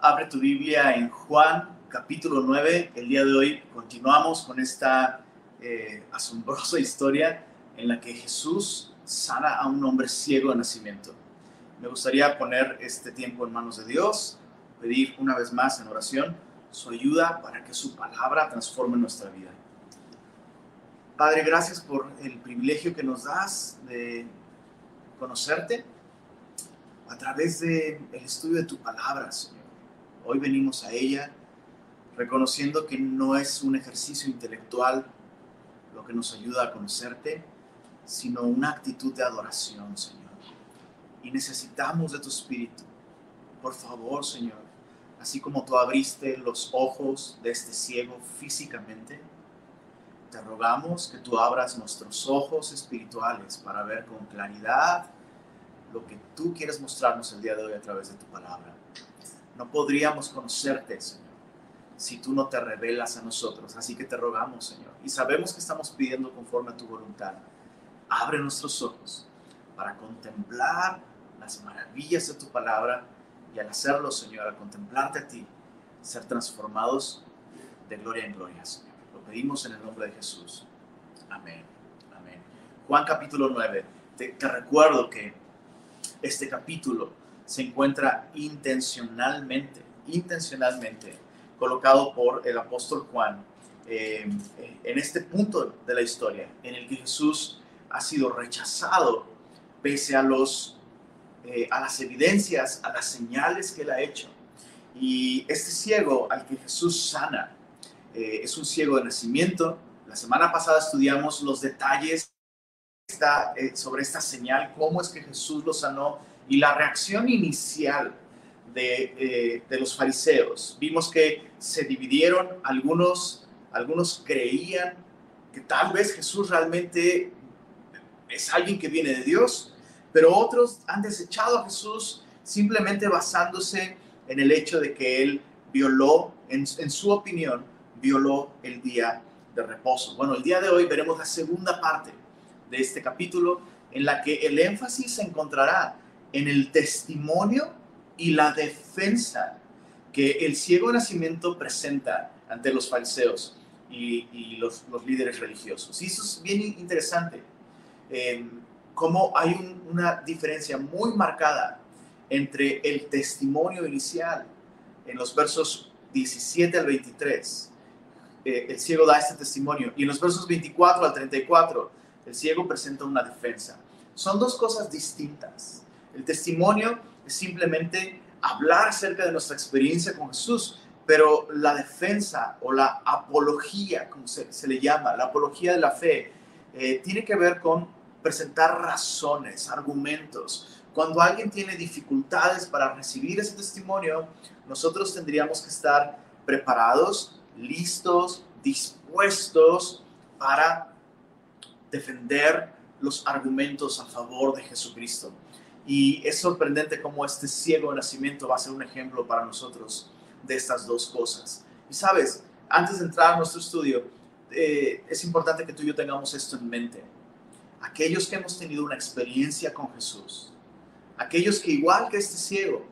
Abre tu Biblia en Juan capítulo 9. El día de hoy continuamos con esta eh, asombrosa historia en la que Jesús sana a un hombre ciego de nacimiento. Me gustaría poner este tiempo en manos de Dios, pedir una vez más en oración su ayuda para que su palabra transforme nuestra vida. Padre, gracias por el privilegio que nos das de conocerte a través del estudio de tu palabra, Señor. Hoy venimos a ella reconociendo que no es un ejercicio intelectual lo que nos ayuda a conocerte, sino una actitud de adoración, Señor. Y necesitamos de tu espíritu. Por favor, Señor, así como tú abriste los ojos de este ciego físicamente, te rogamos que tú abras nuestros ojos espirituales para ver con claridad lo que tú quieres mostrarnos el día de hoy a través de tu palabra. No podríamos conocerte, Señor, si tú no te revelas a nosotros. Así que te rogamos, Señor. Y sabemos que estamos pidiendo conforme a tu voluntad. Abre nuestros ojos para contemplar las maravillas de tu palabra y al hacerlo, Señor, al contemplarte a ti, ser transformados de gloria en gloria, Señor. Lo pedimos en el nombre de Jesús. Amén. Amén. Juan capítulo 9. Te, te recuerdo que este capítulo se encuentra intencionalmente, intencionalmente colocado por el apóstol Juan eh, en este punto de la historia, en el que Jesús ha sido rechazado pese a, los, eh, a las evidencias, a las señales que él ha hecho. Y este ciego al que Jesús sana eh, es un ciego de nacimiento. La semana pasada estudiamos los detalles sobre esta señal, cómo es que Jesús lo sanó y la reacción inicial de, de, los fariseos. Vimos que se dividieron, algunos, algunos creían que tal vez Jesús realmente es alguien que viene de Dios, pero otros han desechado a Jesús simplemente basándose en el hecho de que él violó, en, en su opinión, violó el día de reposo. Bueno, el día de hoy veremos la segunda parte de este capítulo en la que el énfasis se encontrará en el testimonio y la defensa que el ciego nacimiento presenta ante los fariseos y, los, líderes religiosos. Y eso es bien interesante, eh, cómo hay una diferencia muy marcada entre el testimonio inicial en los versos 17 al 23. Eh, el ciego da este testimonio y en los versos 24 al 34 el ciego presenta una defensa. Son dos cosas distintas. El testimonio es simplemente hablar acerca de nuestra experiencia con Jesús, pero la defensa o la apología, como se, le llama, la apología de la fe, eh, tiene que ver con presentar razones, argumentos. Cuando alguien tiene dificultades para recibir ese testimonio, nosotros tendríamos que estar preparados, listos, dispuestos para defender los argumentos a favor de Jesucristo. Y es sorprendente cómo este ciego nacimiento va a ser un ejemplo para nosotros de estas dos cosas. Y sabes, antes de entrar a nuestro estudio, eh, es importante que tú y yo tengamos esto en mente. Aquellos que hemos tenido una experiencia con Jesús, aquellos que igual que este ciego,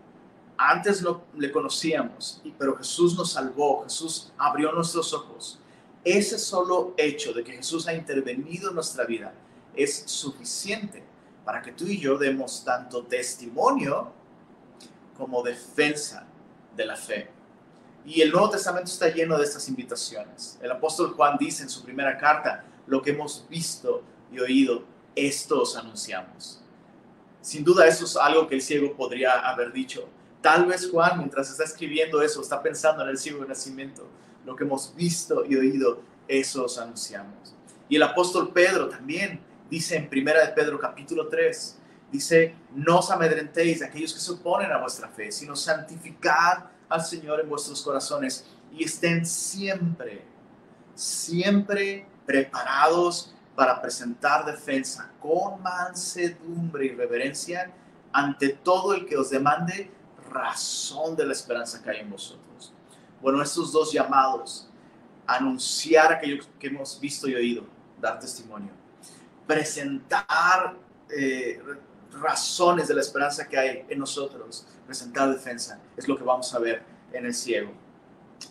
antes lo, le conocíamos, pero Jesús nos salvó, Jesús abrió nuestros ojos. Ese solo hecho de que Jesús ha intervenido en nuestra vida es suficiente para que tú y yo demos tanto testimonio como defensa de la fe. Y el Nuevo Testamento está lleno de estas invitaciones. El apóstol Juan dice en su primera carta, lo que hemos visto y oído, esto os anunciamos. Sin duda eso es algo que el ciego podría haber dicho. Tal vez Juan, mientras está escribiendo eso, está pensando en el ciego de nacimiento. Lo que hemos visto y oído, eso os anunciamos. Y el apóstol Pedro también dice en Primera de Pedro capítulo 3, dice, no os amedrentéis aquellos que se oponen a vuestra fe, sino santificad al Señor en vuestros corazones y estén siempre, siempre preparados para presentar defensa con mansedumbre y reverencia ante todo el que os demande razón de la esperanza que hay en vosotros. Bueno, estos dos llamados, anunciar aquello que hemos visto y oído, dar testimonio presentar eh, razones de la esperanza que hay en nosotros, presentar defensa, es lo que vamos a ver en el ciego,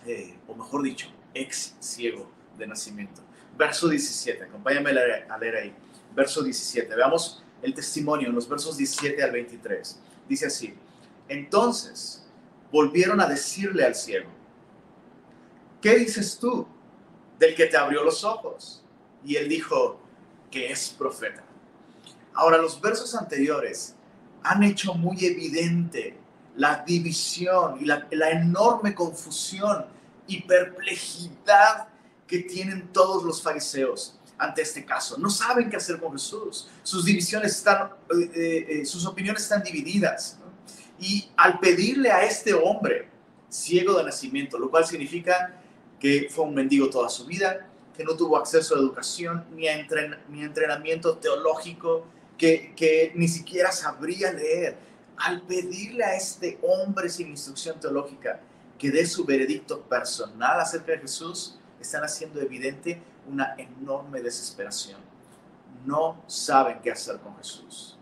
eh, o mejor dicho, ex ciego de nacimiento. Verso 17, acompáñame a leer ahí. Verso 17, veamos el testimonio en los versos 17 al 23. Dice así, entonces volvieron a decirle al ciego, ¿qué dices tú del que te abrió los ojos? Y él dijo que es profeta. Ahora, los versos anteriores han hecho muy evidente la división y la, enorme confusión y perplejidad que tienen todos los fariseos ante este caso. No saben qué hacer con Jesús. Sus divisiones están, eh, eh, eh, sus opiniones están divididas. Y al pedirle a este hombre ciego de nacimiento, lo cual significa que fue un mendigo toda su vida, que no tuvo acceso a educación ni a ni entrenamiento teológico, que, que ni siquiera sabría leer, al pedirle a este hombre sin instrucción teológica que dé su veredicto personal acerca de Jesús, están haciendo evidente una enorme desesperación. No saben qué hacer con Jesús.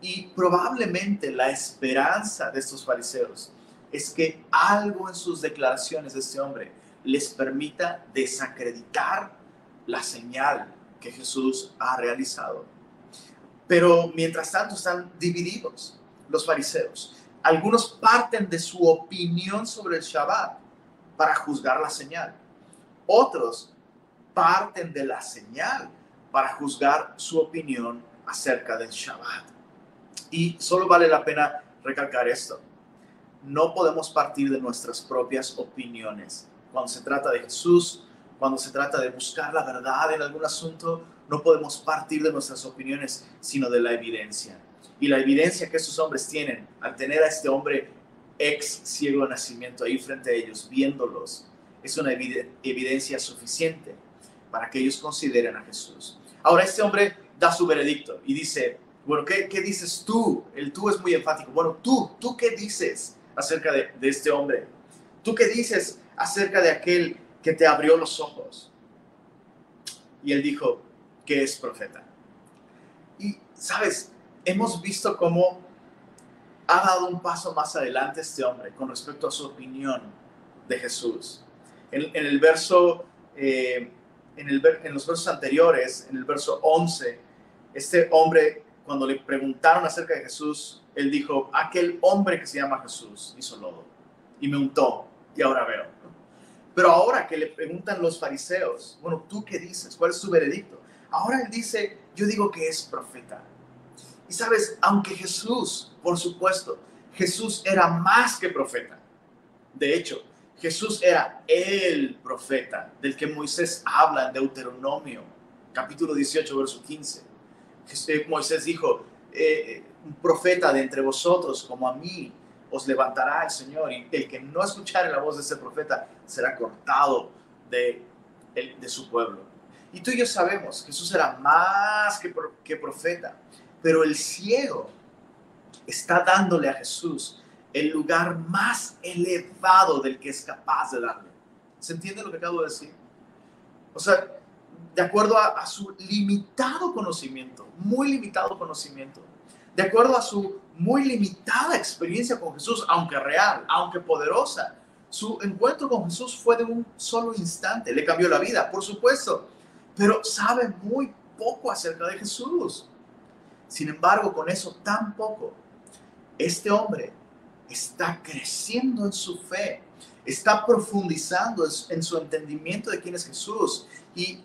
Y probablemente la esperanza de estos fariseos es que algo en sus declaraciones de este hombre les permita desacreditar la señal que Jesús ha realizado. Pero mientras tanto están divididos los fariseos. Algunos parten de su opinión sobre el Shabbat para juzgar la señal. Otros parten de la señal para juzgar su opinión acerca del Shabbat. Y solo vale la pena recalcar esto. No podemos partir de nuestras propias opiniones. Cuando se trata de Jesús, cuando se trata de buscar la verdad en algún asunto, no podemos partir de nuestras opiniones, sino de la evidencia. Y la evidencia que estos hombres tienen al tener a este hombre ex ciego de nacimiento ahí frente a ellos, viéndolos, es una evidencia suficiente para que ellos consideren a Jesús. Ahora este hombre da su veredicto y dice, bueno, ¿qué, qué dices tú? El tú es muy enfático. Bueno, tú, ¿tú qué dices acerca de, de este hombre? ¿Tú qué dices acerca de aquel que te abrió los ojos? Y él dijo que es profeta. Y, ¿sabes? hemos visto cómo ha dado un paso más adelante este hombre con respecto a su opinión de Jesús. En, el verso, eh, en, el, en los versos anteriores, en el verso 11, este hombre, cuando le preguntaron acerca de Jesús, él dijo, aquel hombre que se llama Jesús hizo lodo y me untó y ahora veo. Pero ahora que le preguntan los fariseos, bueno, ¿tú qué dices? ¿Cuál es tu veredicto? Ahora él dice, yo digo que es profeta. Y sabes, aunque Jesús, por supuesto, Jesús era más que profeta. De hecho, Jesús era el profeta del que Moisés habla en Deuteronomio, capítulo 18, verso 15. Moisés dijo, eh, un profeta de entre vosotros como a mí os levantará el Señor y el que no escuchare la voz de ese profeta será cortado de, de su pueblo. Y tú y yo sabemos, Jesús era más que, que profeta. Pero el ciego está dándole a Jesús el lugar más elevado del que es capaz de darle. ¿Se entiende lo que acabo de decir? O sea, de acuerdo a, su limitado conocimiento, muy limitado conocimiento, de acuerdo a su muy limitada experiencia con Jesús, aunque real, aunque poderosa, su encuentro con Jesús fue de un solo instante, le cambió la vida, por supuesto, pero sabe muy poco acerca de Jesús. Sin embargo, con eso tan poco, este hombre está creciendo en su fe, está profundizando en su entendimiento de quién es Jesús. Y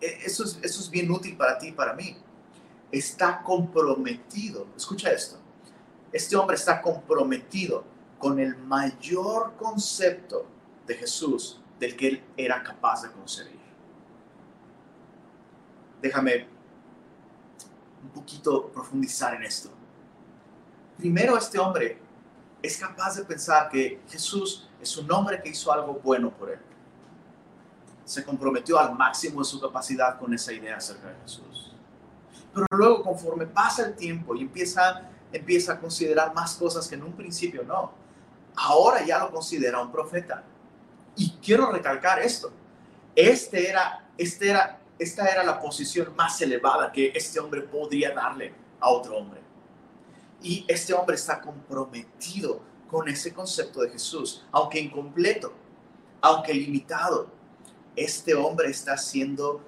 eso es, eso es bien útil para ti y para mí. Está comprometido, escucha esto, este hombre está comprometido con el mayor concepto de Jesús del que él era capaz de concebir. Déjame un poquito profundizar en esto. Primero, este hombre es capaz de pensar que Jesús es un hombre que hizo algo bueno por él. Se comprometió al máximo de su capacidad con esa idea acerca de Jesús. Pero luego, conforme pasa el tiempo y empieza, empieza a considerar más cosas que en un principio no, ahora ya lo considera un profeta. Y quiero recalcar esto. Este era, este era esta era la posición más elevada que este hombre podría darle a otro hombre. Y este hombre está comprometido con ese concepto de Jesús, aunque incompleto, aunque limitado. Este hombre está siendo,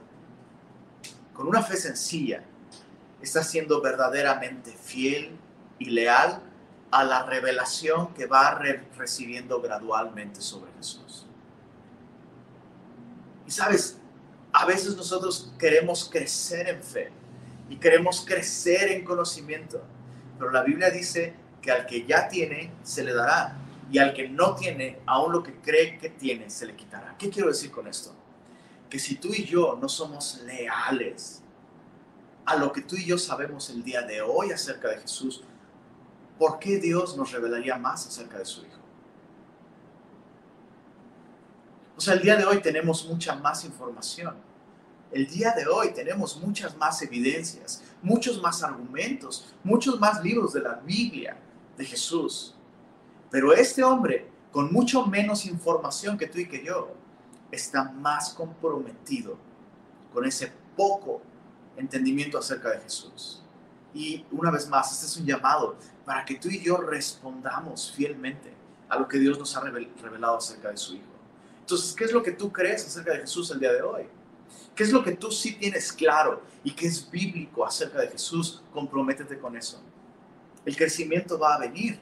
con una fe sencilla, está siendo verdaderamente fiel y leal a la revelación que va recibiendo gradualmente sobre Jesús. Y sabes, a veces nosotros queremos crecer en fe y queremos crecer en conocimiento, pero la Biblia dice que al que ya tiene se le dará y al que no tiene, aún lo que cree que tiene, se le quitará. ¿Qué quiero decir con esto? Que si tú y yo no somos leales a lo que tú y yo sabemos el día de hoy acerca de Jesús, ¿por qué Dios nos revelaría más acerca de su Hijo? O sea, el día de hoy tenemos mucha más información. El día de hoy tenemos muchas más evidencias, muchos más argumentos, muchos más libros de la Biblia de Jesús. Pero este hombre, con mucho menos información que tú y que yo, está más comprometido con ese poco entendimiento acerca de Jesús. Y una vez más, este es un llamado para que tú y yo respondamos fielmente a lo que Dios nos ha revelado acerca de su Hijo. Entonces, ¿qué es lo que tú crees acerca de Jesús el día de hoy? ¿Qué es lo que tú sí tienes claro y que es bíblico acerca de Jesús? Comprométete con eso. El crecimiento va a venir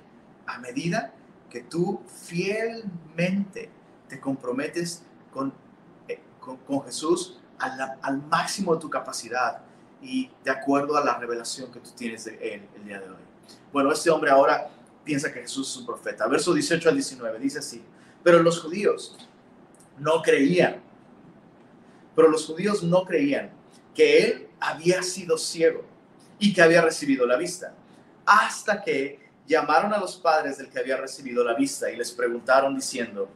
a medida que tú fielmente te comprometes con, eh, con, Jesús al, al, máximo de tu capacidad y de acuerdo a la revelación que tú tienes de Él el día de hoy. Bueno, este hombre ahora piensa que Jesús es un profeta. Verso 18 al 19 dice así, pero los judíos no creían, pero los judíos no creían que él había sido ciego y que había recibido la vista, hasta que llamaron a los padres del que había recibido la vista y les preguntaron diciendo,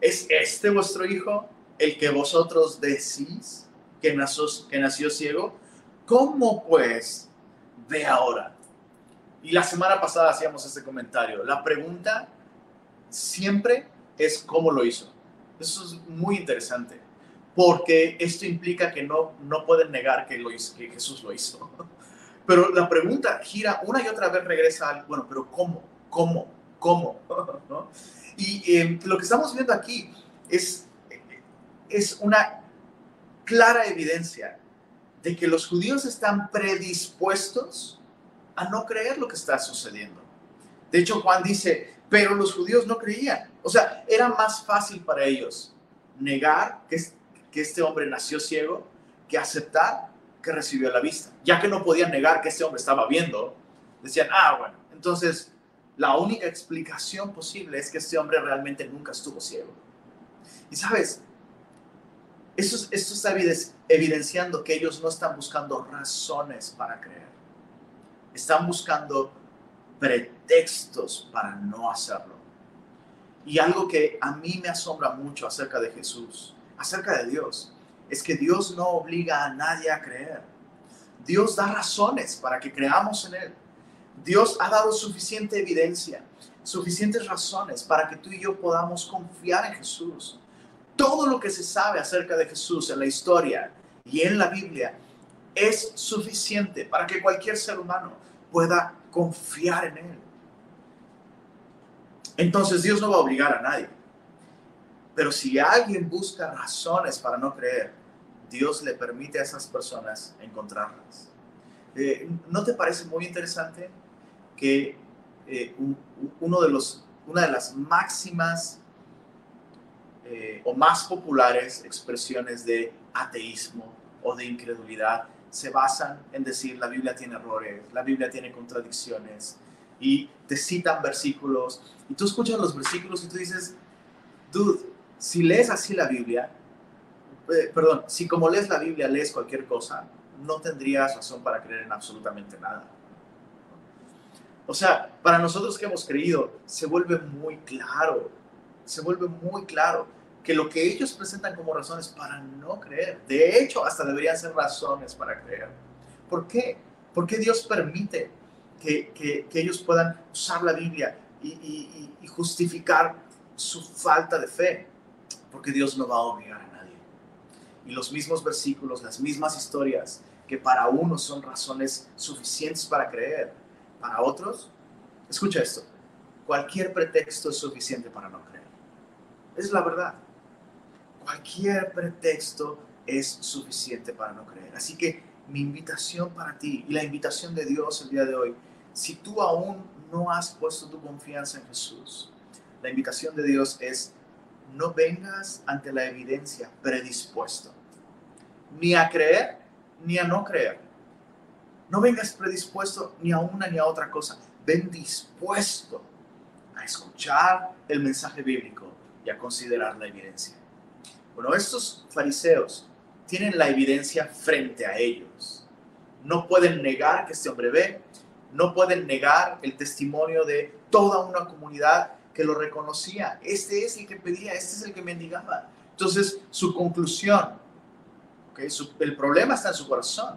¿es este vuestro hijo el que vosotros decís que nació, que nació ciego? ¿Cómo pues ve ahora? Y la semana pasada hacíamos este comentario. La pregunta siempre es cómo lo hizo. Eso es muy interesante, porque esto implica que no, no pueden negar que, lo hizo, que Jesús lo hizo. Pero la pregunta gira una y otra vez regresa al, bueno, pero ¿cómo? ¿Cómo? ¿Cómo? Y em, lo que estamos viendo aquí es, es una clara evidencia de que los judíos están predispuestos a no creer lo que está sucediendo. De hecho, Juan dice, pero los judíos no creían. O sea, era más fácil para ellos negar que, este hombre nació ciego que aceptar que recibió la vista. Ya que no podían negar que este hombre estaba viendo, decían, ah, bueno, entonces la única explicación posible es que este hombre realmente nunca estuvo ciego. Y sabes, esto, esto está evidenciando que ellos no están buscando razones para creer. Están buscando pretextos para no hacerlo. Y algo que a mí me asombra mucho acerca de Jesús, acerca de Dios, es que Dios no obliga a nadie a creer. Dios da razones para que creamos en Él. Dios ha dado suficiente evidencia, suficientes razones para que tú y yo podamos confiar en Jesús. Todo lo que se sabe acerca de Jesús en la historia y en la Biblia es suficiente para que cualquier ser humano pueda confiar en Él. Entonces Dios no va a obligar a nadie. Pero si alguien busca razones para no creer, Dios le permite a esas personas encontrarlas. Eh, ¿No te parece muy interesante que eh, uno de los, una de las máximas eh, o más populares expresiones de ateísmo o de incredulidad se basan en decir la Biblia tiene errores, la Biblia tiene contradicciones y te citan versículos y tú escuchas los versículos y tú dices, dude, si lees así la Biblia, eh, perdón, si como lees la Biblia lees cualquier cosa, no tendrías razón para creer en absolutamente nada. O sea, para nosotros que hemos creído, se vuelve muy claro, se vuelve muy claro que lo que ellos presentan como razones para no creer, de hecho, hasta deberían ser razones para creer. ¿Por qué? Porque Dios permite que, que, ellos puedan usar la Biblia y, y, justificar su falta de fe, porque Dios no va a obligar a nadie. Y los mismos versículos, las mismas historias, que para unos son razones suficientes para creer, para otros, escucha esto, cualquier pretexto es suficiente para no creer. Es la verdad. Cualquier pretexto es suficiente para no creer. Así que mi invitación para ti y la invitación de Dios el día de hoy, si tú aún no has puesto tu confianza en Jesús, la invitación de Dios es no vengas ante la evidencia predispuesto, ni a creer ni a no creer. No vengas predispuesto ni a una ni a otra cosa. Ven dispuesto a escuchar el mensaje bíblico y a considerar la evidencia. Bueno, estos fariseos tienen la evidencia frente a ellos. No pueden negar que este hombre ve, no pueden negar el testimonio de toda una comunidad que lo reconocía. Este es el que pedía, este es el que mendigaba. Entonces, su conclusión, el problema está en su corazón,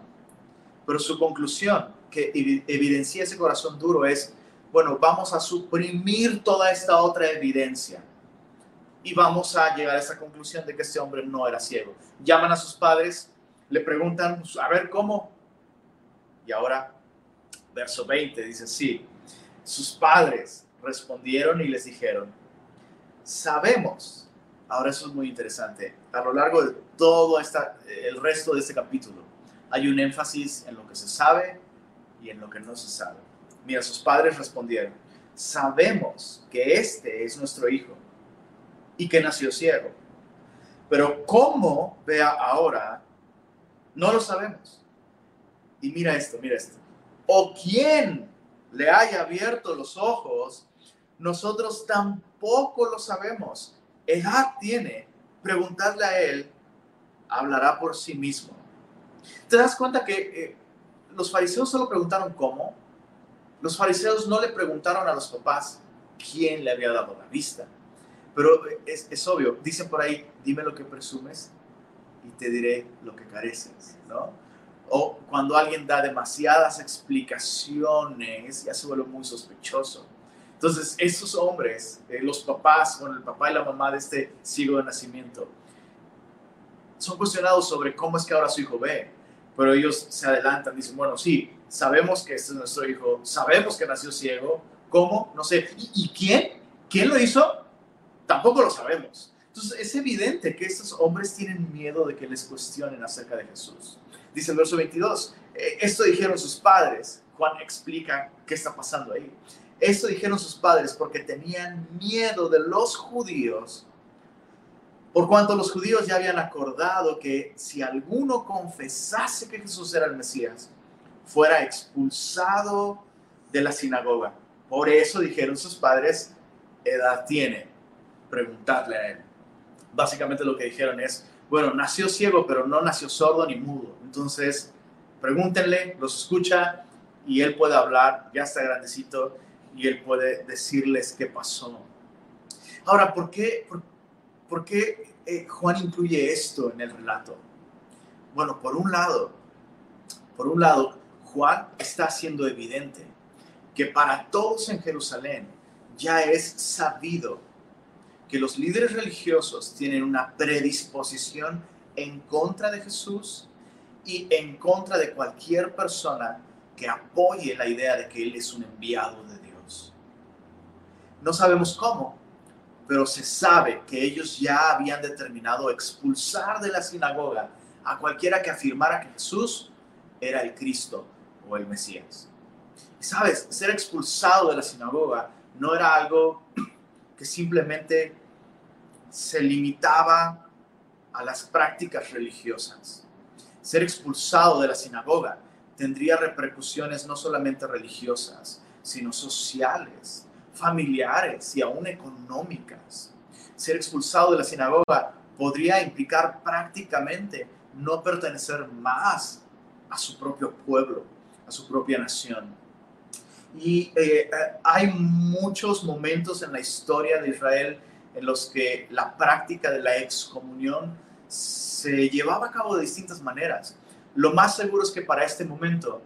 pero su conclusión que evidencia ese corazón duro es, bueno, vamos a suprimir toda esta otra evidencia y vamos a llegar a esa conclusión de que este hombre no era ciego. Llaman a sus padres, le preguntan, a ver cómo. Y ahora, verso 20 dice, sí, sus padres respondieron y les dijeron, sabemos, ahora eso es muy interesante, a lo largo de todo esta, el resto de este capítulo, hay un énfasis en lo que se sabe y en lo que no se sabe. Mira, sus padres respondieron, sabemos que este es nuestro hijo y que nació ciego. Pero cómo vea ahora, no lo sabemos. Y mira esto, mira esto. O quién le haya abierto los ojos, nosotros tampoco lo sabemos. Edad tiene, preguntarle a él, hablará por sí mismo. ¿Te das cuenta que eh, los fariseos solo preguntaron cómo? Los fariseos no le preguntaron a los papás quién le había dado la vista pero es, es, obvio, dicen por ahí, dime lo que presumes y te diré lo que careces, ¿no? O cuando alguien da demasiadas explicaciones, ya se vuelve muy sospechoso. Entonces, esos hombres, eh, los papás, con el papá y la mamá de este siglo de nacimiento, son cuestionados sobre cómo es que ahora su hijo ve, pero ellos se adelantan, dicen, bueno, sí, sabemos que este es nuestro hijo, sabemos que nació ciego, ¿cómo? No sé, ¿y, y quién? ¿Quién lo hizo? Tampoco lo sabemos. Entonces es evidente que estos hombres tienen miedo de que les cuestionen acerca de Jesús. Dice el verso 22, eh, esto dijeron sus padres. Juan explica qué está pasando ahí. Esto dijeron sus padres porque tenían miedo de los judíos, por cuanto los judíos ya habían acordado que si alguno confesase que Jesús era el Mesías, fuera expulsado de la sinagoga. Por eso dijeron sus padres, edad tiene preguntarle a él. Básicamente lo que dijeron es, bueno, nació ciego, pero no nació sordo ni mudo. Entonces, pregúntenle, los escucha y él puede hablar, ya está grandecito, y él puede decirles qué pasó. Ahora, ¿por qué, por, qué eh, Juan incluye esto en el relato? Bueno, por un lado, por un lado, Juan está haciendo evidente que para todos en Jerusalén ya es sabido que los líderes religiosos tienen una predisposición en contra de Jesús y en contra de cualquier persona que apoye la idea de que Él es un enviado de Dios. No sabemos cómo, pero se sabe que ellos ya habían determinado expulsar de la sinagoga a cualquiera que afirmara que Jesús era el Cristo o el Mesías. Y sabes, ser expulsado de la sinagoga no era algo que simplemente se limitaba a las prácticas religiosas. Ser expulsado de la sinagoga tendría repercusiones no solamente religiosas, sino sociales, familiares y aún económicas. Ser expulsado de la sinagoga podría implicar prácticamente no pertenecer más a su propio pueblo, a su propia nación. Y eh, hay muchos momentos en la historia de Israel en los que la práctica de la excomunión se llevaba a cabo de distintas maneras. Lo más seguro es que para este momento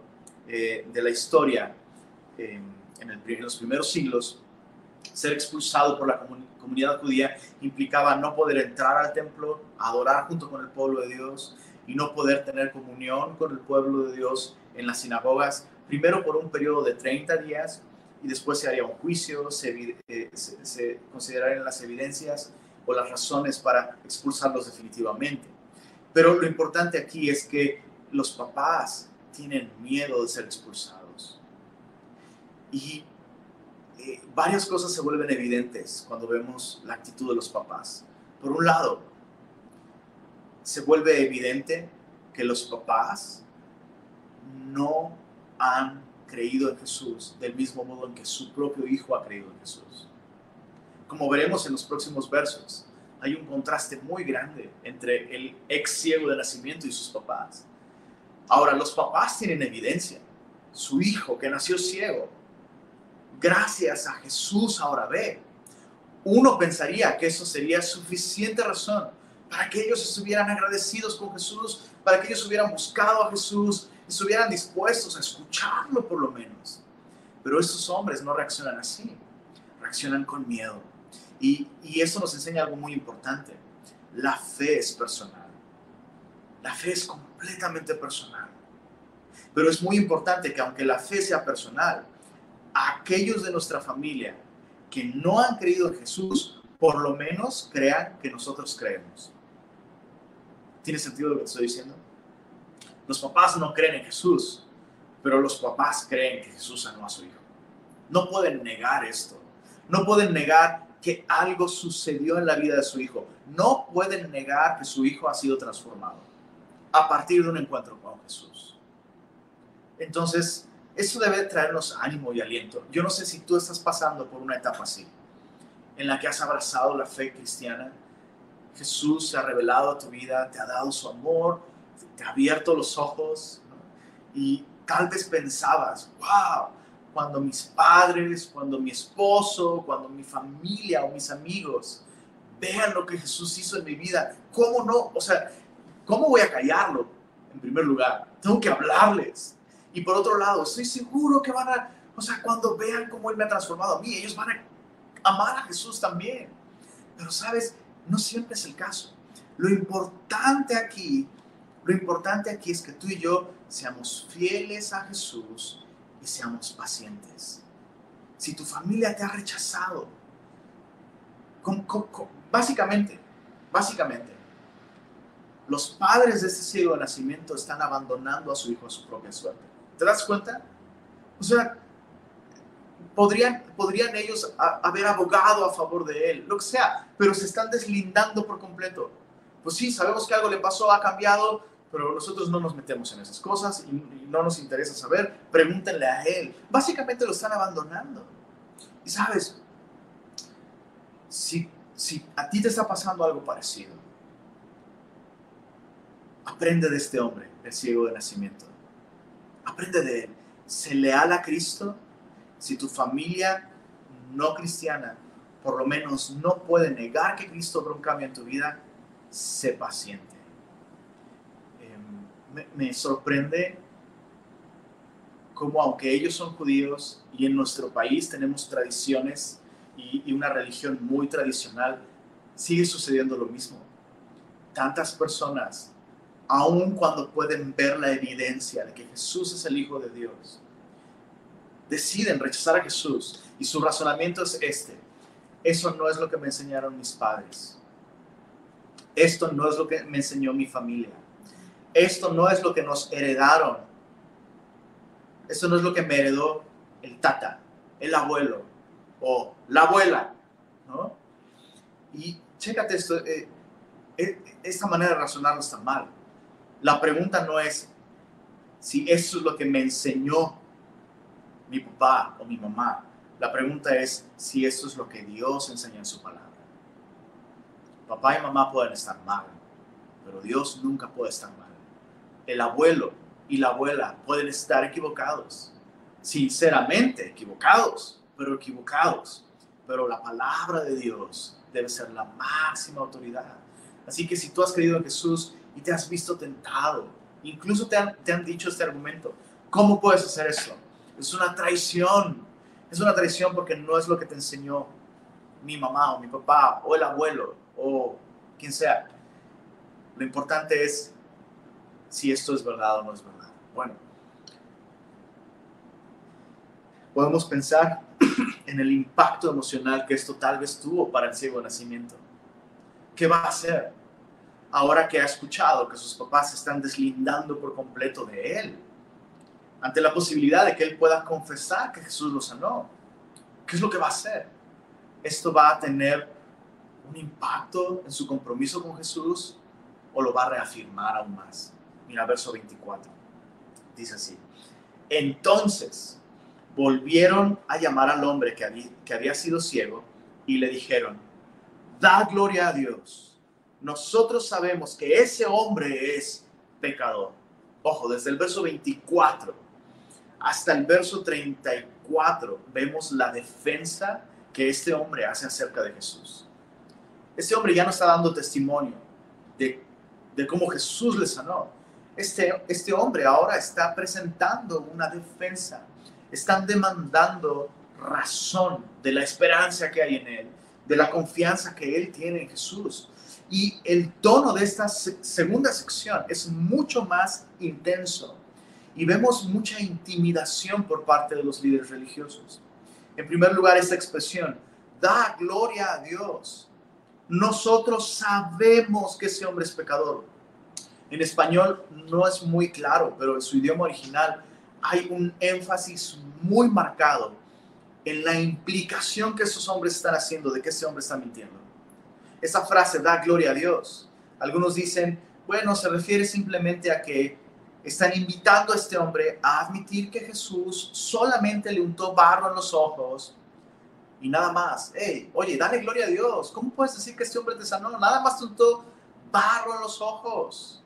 eh, de la historia, en, los primeros siglos, ser expulsado por la comunidad judía implicaba no poder entrar al templo, adorar junto con el pueblo de Dios y no poder tener comunión con el pueblo de Dios en las sinagogas, primero por un periodo de 30 días y después se haría un juicio, se, eh, se considerarían las evidencias o las razones para expulsarlos definitivamente. Pero lo importante aquí es que los papás tienen miedo de ser expulsados. Y eh, varias cosas se vuelven evidentes cuando vemos la actitud de los papás. Por un lado, se vuelve evidente que los papás no han creído en Jesús del mismo modo en que su propio hijo ha creído en Jesús. Como veremos en los próximos versos, hay un contraste muy grande entre el ex ciego de nacimiento y sus papás. Ahora, los papás tienen evidencia. Su hijo que nació ciego, gracias a Jesús ahora ve. Uno pensaría que eso sería suficiente razón para que ellos estuvieran agradecidos con Jesús, para que ellos hubieran buscado a Jesús, estuvieran dispuestos a escucharlo por lo menos. Pero estos hombres no reaccionan así, reaccionan con miedo. Y, y eso nos enseña algo muy importante. La fe es personal. La fe es completamente personal. Pero es muy importante que aunque la fe sea personal, aquellos de nuestra familia que no han creído en Jesús, por lo menos crean que nosotros creemos. ¿Tiene sentido lo que estoy diciendo? Los papás no creen en Jesús, pero los papás creen que Jesús sanó a su hijo. No pueden negar esto. No pueden negar que algo sucedió en la vida de su hijo. No pueden negar que su hijo ha sido transformado a partir de un encuentro con Jesús. Entonces, eso debe traernos ánimo y aliento. Yo no sé si tú estás pasando por una etapa así, en la que has abrazado la fe cristiana. Jesús se ha revelado a tu vida, te ha dado su amor, abierto los ojos y tal vez pensabas, wow, cuando mis padres, cuando mi esposo, cuando mi familia o mis amigos vean lo que Jesús hizo en mi vida, ¿cómo no? O sea, ¿cómo voy a callarlo? En primer lugar, tengo que hablarles. Y por otro lado, estoy seguro que van a, o sea, cuando vean cómo Él me ha transformado a mí, ellos van a amar a Jesús también. Pero sabes, no siempre es el caso. Lo importante aquí, lo importante aquí es que tú y yo seamos fieles a Jesús y seamos pacientes. Si tu familia te ha rechazado, básicamente, básicamente, los padres de este ciego de nacimiento están abandonando a su hijo a su propia suerte. ¿Te das cuenta? O sea, podrían, podrían ellos haber abogado a favor de él, lo que sea, pero se están deslindando por completo. Pues sí, sabemos que algo le pasó, ha cambiado, pero nosotros no nos metemos en esas cosas y, no nos interesa saber, pregúntenle a él. Básicamente lo están abandonando. Y sabes, si, si a ti te está pasando algo parecido, aprende de este hombre, el ciego de nacimiento. Aprende de él. Sé leal a Cristo. Si tu familia no cristiana, por lo menos no puede negar que Cristo obró un cambio en tu vida, sé paciente me, sorprende cómo aunque ellos son judíos y en nuestro país tenemos tradiciones y, una religión muy tradicional, sigue sucediendo lo mismo. Tantas personas, aun cuando pueden ver la evidencia de que Jesús es el Hijo de Dios, deciden rechazar a Jesús y su razonamiento es este. Eso no es lo que me enseñaron mis padres. Esto no es lo que me enseñó mi familia esto no es lo que nos heredaron. Esto no es lo que me heredó el tata, el abuelo o la abuela, ¿no? Y chécate esto, eh, eh, esta manera de razonar no está mal. La pregunta no es si eso es lo que me enseñó mi papá o mi mamá. La pregunta es si eso es lo que Dios enseña en su palabra. Papá y mamá pueden estar mal, pero Dios nunca puede estar mal el abuelo y la abuela pueden estar equivocados, sinceramente equivocados, pero equivocados. Pero la palabra de Dios debe ser la máxima autoridad. Así que si tú has creído en Jesús y te has visto tentado, incluso te han, te han dicho este argumento, ¿cómo puedes hacer eso? Es una traición. Es una traición porque no es lo que te enseñó mi mamá o mi papá o el abuelo o quien sea. Lo importante es si esto es verdad o no es verdad. Bueno, podemos pensar en el impacto emocional que esto tal vez tuvo para el ciego nacimiento. ¿Qué va a hacer ahora que ha escuchado que sus papás se están deslindando por completo de él? Ante la posibilidad de que él pueda confesar que Jesús lo sanó. ¿Qué es lo que va a hacer? Esto va a tener un impacto en su compromiso con Jesús o lo va a reafirmar aún más. Mira verso 24. Dice así. Entonces volvieron a llamar al hombre que había, que había sido ciego y le dijeron, da gloria a Dios. Nosotros sabemos que ese hombre es pecador. Ojo, desde el verso 24 hasta el verso 34 vemos la defensa que este hombre hace acerca de Jesús. Este hombre ya no está dando testimonio de, de cómo Jesús le sanó. Este, este hombre ahora está presentando una defensa. Están demandando razón de la esperanza que hay en él, de la confianza que él tiene en Jesús. Y el tono de esta segunda sección es mucho más intenso y vemos mucha intimidación por parte de los líderes religiosos. En primer lugar, esta expresión, da gloria a Dios. Nosotros sabemos que ese hombre es pecador. En español no es muy claro, pero en su idioma original hay un énfasis muy marcado en la implicación que esos hombres están haciendo de que ese hombre está mintiendo. Esa frase da gloria a Dios. Algunos dicen, bueno, se refiere simplemente a que están invitando a este hombre a admitir que Jesús solamente le untó barro en los ojos y nada más. Hey, oye, dale gloria a Dios. ¿Cómo puedes decir que este hombre te sanó? Nada más te untó barro en los ojos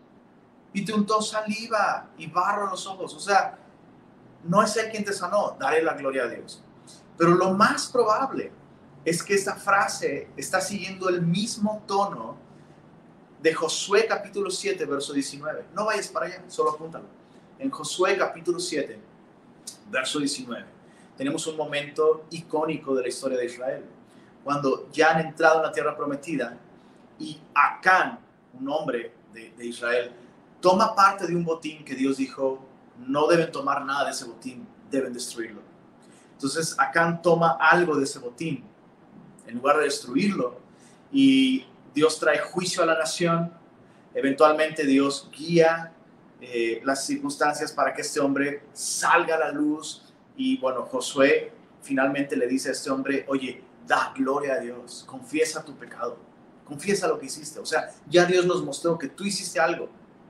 y te untó saliva y barro en los ojos. O sea, no es él quien te sanó, dale la gloria a Dios. Pero lo más probable es que esta frase está siguiendo el mismo tono de Josué capítulo 7, verso 19. No vayas para allá, solo apúntalo. En Josué capítulo 7, verso 19, tenemos un momento icónico de la historia de Israel, cuando ya han entrado en la tierra prometida y Acán, un hombre de, de Israel, toma parte de un botín que Dios dijo, no deben tomar nada de ese botín, deben destruirlo. Entonces Acán toma algo de ese botín, en lugar de destruirlo, y Dios trae juicio a la nación, eventualmente Dios guía eh, las circunstancias para que este hombre salga a la luz y bueno, Josué finalmente le dice a este hombre, oye, da gloria a Dios, confiesa tu pecado, confiesa lo que hiciste. O sea, ya Dios nos mostró que tú hiciste algo,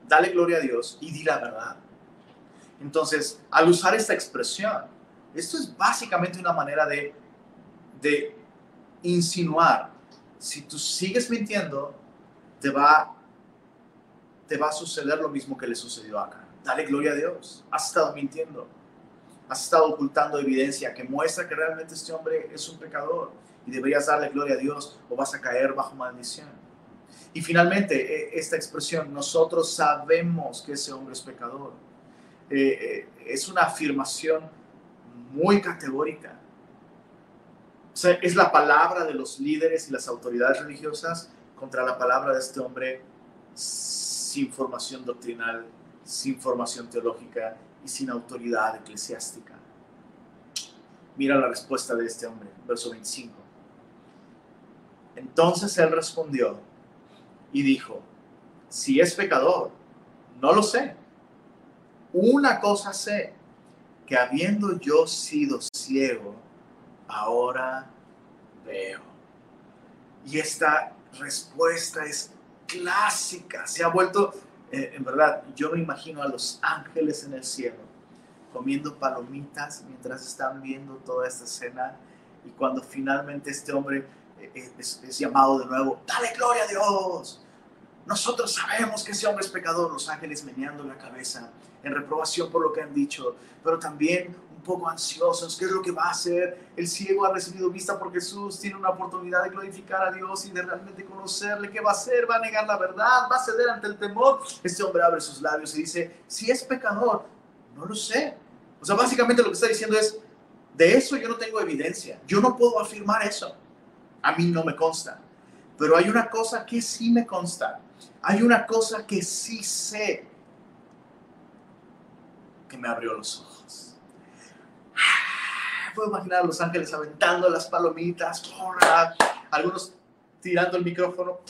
dale gloria a Dios y di la verdad. Entonces, al usar esta expresión, esto es básicamente una manera de, de insinuar si tú sigues mintiendo, te va, te va a suceder lo mismo que le sucedió acá. Dale gloria a Dios. Has estado mintiendo. Has estado ocultando evidencia que muestra que realmente este hombre es un pecador y deberías darle gloria a Dios o vas a caer bajo maldición. Y finalmente, e, esta expresión, nosotros sabemos que ese hombre es pecador, eh, eh, es una afirmación muy categórica es la palabra de los líderes y las autoridades religiosas contra la palabra de este hombre sin formación doctrinal, sin formación teológica y sin autoridad eclesiástica. Mira la respuesta de este hombre, verso 25. Entonces él respondió y dijo, si es pecador, no lo sé. Una cosa sé, que habiendo yo sido ciego, ahora veo. Y esta respuesta es clásica, se ha vuelto, eh, en verdad, yo me imagino a los ángeles en el cielo comiendo palomitas mientras están viendo toda esta escena y cuando finalmente este hombre eh, eh, es, llamado de nuevo, dale gloria a Dios. Nosotros sabemos que ese hombre es pecador, los ángeles meneando la cabeza en reprobación por lo que han dicho, pero también poco ansiosos, qué es lo que va a hacer. El ciego ha recibido vista por Jesús, tiene una oportunidad de glorificar a Dios y de realmente conocerle. ¿Qué va a hacer? Va a negar la verdad, va a ceder ante el temor. Este hombre abre sus labios y dice, si es pecador, no lo sé. O sea, básicamente lo que está diciendo es, de eso yo no tengo evidencia. Yo no puedo afirmar eso. A mí no me consta. Pero hay una cosa que sí me consta. Hay una cosa que sí sé que me abrió los ojos puedo imaginar a los ángeles aventando las palomitas, algunos tirando el micrófono.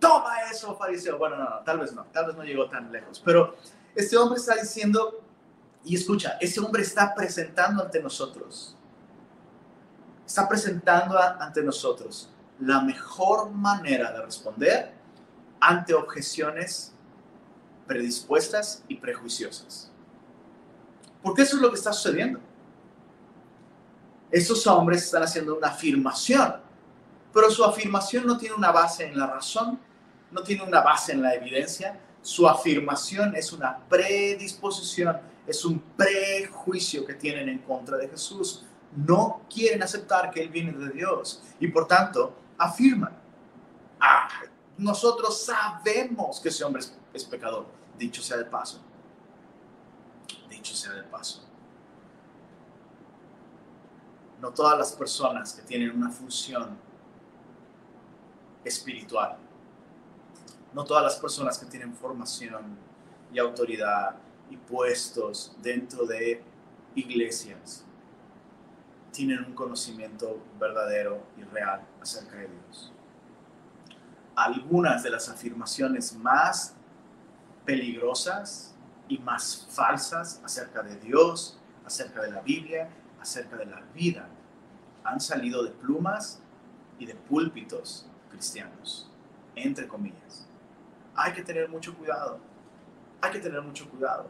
Toma eso, fariseo. Bueno, no, no, tal vez no, tal vez no llegó tan lejos. Pero este hombre está diciendo, y escucha, este hombre está presentando ante nosotros, está presentando ante nosotros la mejor manera de responder ante objeciones predispuestas y prejuiciosas. Porque eso es lo que está sucediendo. Estos hombres están haciendo una afirmación, pero su afirmación no tiene una base en la razón, no tiene una base en la evidencia, su afirmación es una predisposición, es un prejuicio que tienen en contra de Jesús. No quieren aceptar que Él viene de Dios y por tanto afirman, ah, nosotros sabemos que ese hombre es, pecador, dicho sea de paso. Dicho sea de paso. No todas las personas que tienen una función espiritual, no todas las personas que tienen formación y autoridad y puestos dentro de iglesias tienen un conocimiento verdadero y real acerca de Dios algunas de las afirmaciones más peligrosas y más falsas acerca de Dios, acerca de la Biblia, acerca de la vida, han salido de plumas y de púlpitos cristianos, entre comillas. Hay que tener mucho cuidado, hay que tener mucho cuidado.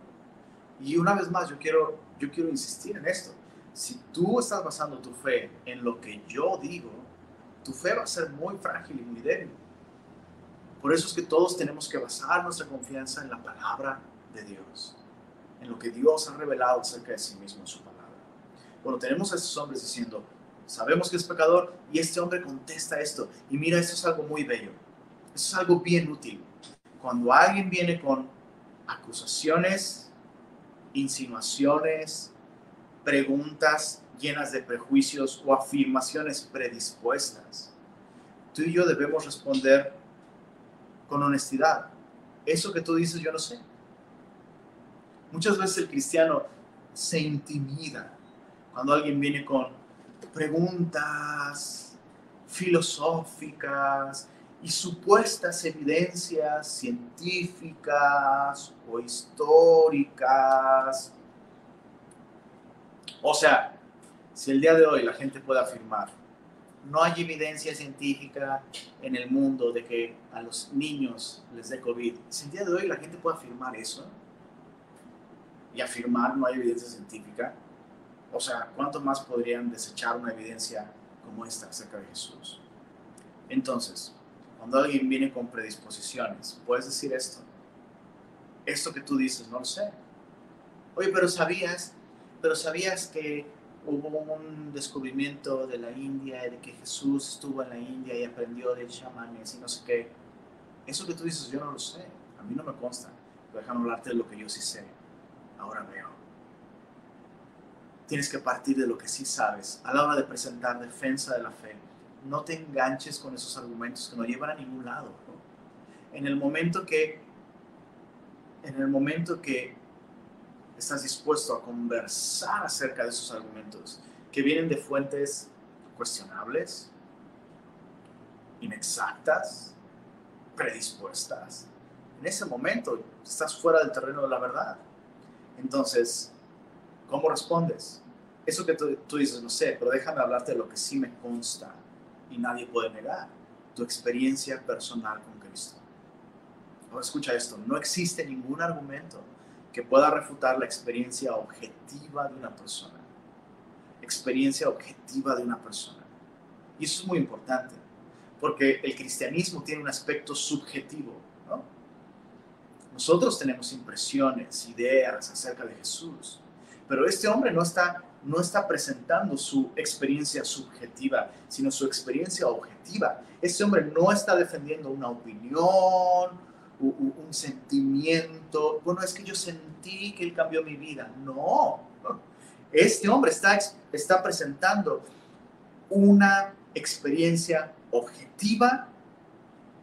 Y una vez más, yo quiero, yo quiero insistir en esto. Si tú estás basando tu fe en lo que yo digo, tu fe va a ser muy frágil y muy débil por eso es que todos tenemos que basar nuestra confianza en la palabra de Dios, en lo que Dios ha revelado acerca de sí mismo en su palabra. Bueno, tenemos a estos hombres diciendo, sabemos que es pecador y este hombre contesta esto. Y mira, esto es algo muy bello, esto es algo bien útil. Cuando alguien viene con acusaciones, insinuaciones, preguntas llenas de prejuicios o afirmaciones predispuestas, tú y yo debemos responder con honestidad. Eso que tú dices, yo no sé. Muchas veces el cristiano se intimida cuando alguien viene con preguntas filosóficas y supuestas evidencias científicas o históricas. O sea, si el día de hoy la gente puede afirmar no hay evidencia científica en el mundo de que a los niños les dé COVID. Si el día de hoy la gente puede afirmar eso y afirmar no hay evidencia científica, o sea, ¿cuánto más podrían desechar una evidencia como esta acerca de Jesús? Entonces, cuando alguien viene con predisposiciones, puedes decir esto. Esto que tú dices, no lo sé. Oye, pero sabías, pero sabías que hubo un descubrimiento de la India, de que Jesús estuvo en la India y aprendió de chamanes y no sé qué. Eso que tú dices, yo no lo sé, a mí no me consta. Déjame hablarte de lo que yo sí sé. Ahora veo. Tienes que partir de lo que sí sabes. A la hora de presentar defensa de la fe, no te enganches con esos argumentos que no llevan a ningún lado. En el momento que, en el momento que estás dispuesto a conversar acerca de esos argumentos que vienen de fuentes cuestionables, inexactas, predispuestas. En ese momento estás fuera del terreno de la verdad. Entonces, ¿cómo respondes? Eso que tú, dices, no sé, pero déjame hablarte de lo que sí me consta y nadie puede negar, tu experiencia personal con Cristo. Ahora escucha esto, no existe ningún argumento que pueda refutar la experiencia objetiva de una persona. Experiencia objetiva de una persona. Y eso es muy importante, porque el cristianismo tiene un aspecto subjetivo. ¿no? Nosotros tenemos impresiones, ideas acerca de Jesús, pero este hombre no está, no está presentando su experiencia subjetiva, sino su experiencia objetiva. Este hombre no está defendiendo una opinión, un sentimiento, bueno, es que yo sentí que él cambió mi vida. No, este hombre está, está presentando una experiencia objetiva,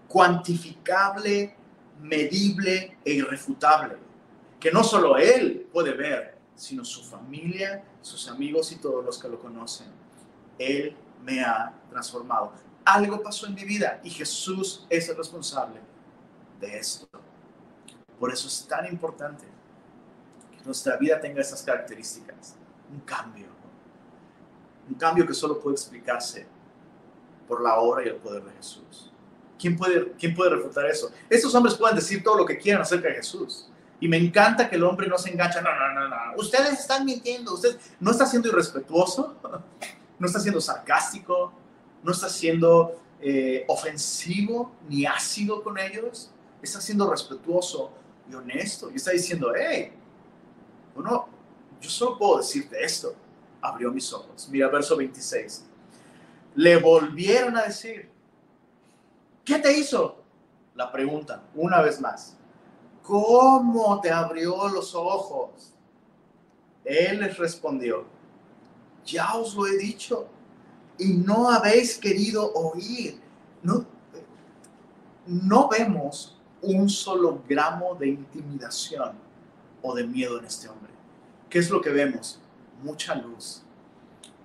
cuantificable, medible e irrefutable, que no solo él puede ver, sino su familia, sus amigos y todos los que lo conocen. Él me ha transformado. Algo pasó en mi vida y Jesús es el responsable de esto. Por eso es tan importante que nuestra vida tenga esas características. Un cambio. Un cambio que solo puede explicarse por la obra y el poder de Jesús. ¿Quién puede, ¿Quién puede refutar eso? Estos hombres pueden decir todo lo que quieran acerca de Jesús. Y me encanta que el hombre no se engancha. No, no, no, no. Ustedes están mintiendo. Usted no está siendo irrespetuoso. No está siendo sarcástico. No está siendo eh, ofensivo ni ácido con ellos. Está siendo respetuoso y honesto. Y está diciendo, hey, bueno, yo solo puedo decirte esto. Abrió mis ojos. Mira, verso 26. Le volvieron a decir, ¿qué te hizo? La pregunta, una vez más. ¿Cómo te abrió los ojos? Él les respondió, ya os lo he dicho y no habéis querido oír. No, no vemos un solo gramo de intimidación o de miedo en este hombre. ¿Qué es lo que vemos? Mucha luz.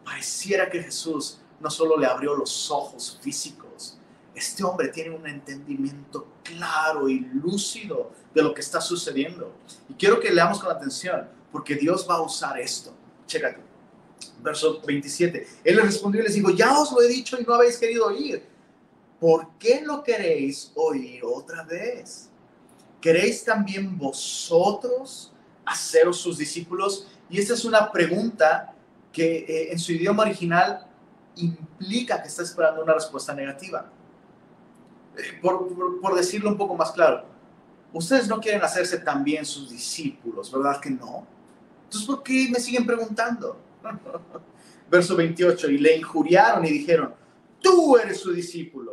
Pareciera que Jesús no solo le abrió los ojos físicos, este hombre tiene un entendimiento claro y lúcido de lo que está sucediendo. Y quiero que leamos con atención, porque Dios va a usar esto. Chécate. Verso 27. Él le respondió y les dijo, ya os lo he dicho y no habéis querido oír. ¿Por qué no queréis oír otra vez? ¿Queréis también vosotros haceros sus discípulos? Y esta es una pregunta que eh, en su idioma original implica que está esperando una respuesta negativa. Eh, por, decirlo un poco más claro, ustedes no quieren hacerse también sus discípulos, ¿verdad que no? Entonces, ¿por qué me siguen preguntando? Verso 28, y le injuriaron y dijeron, tú eres su discípulo,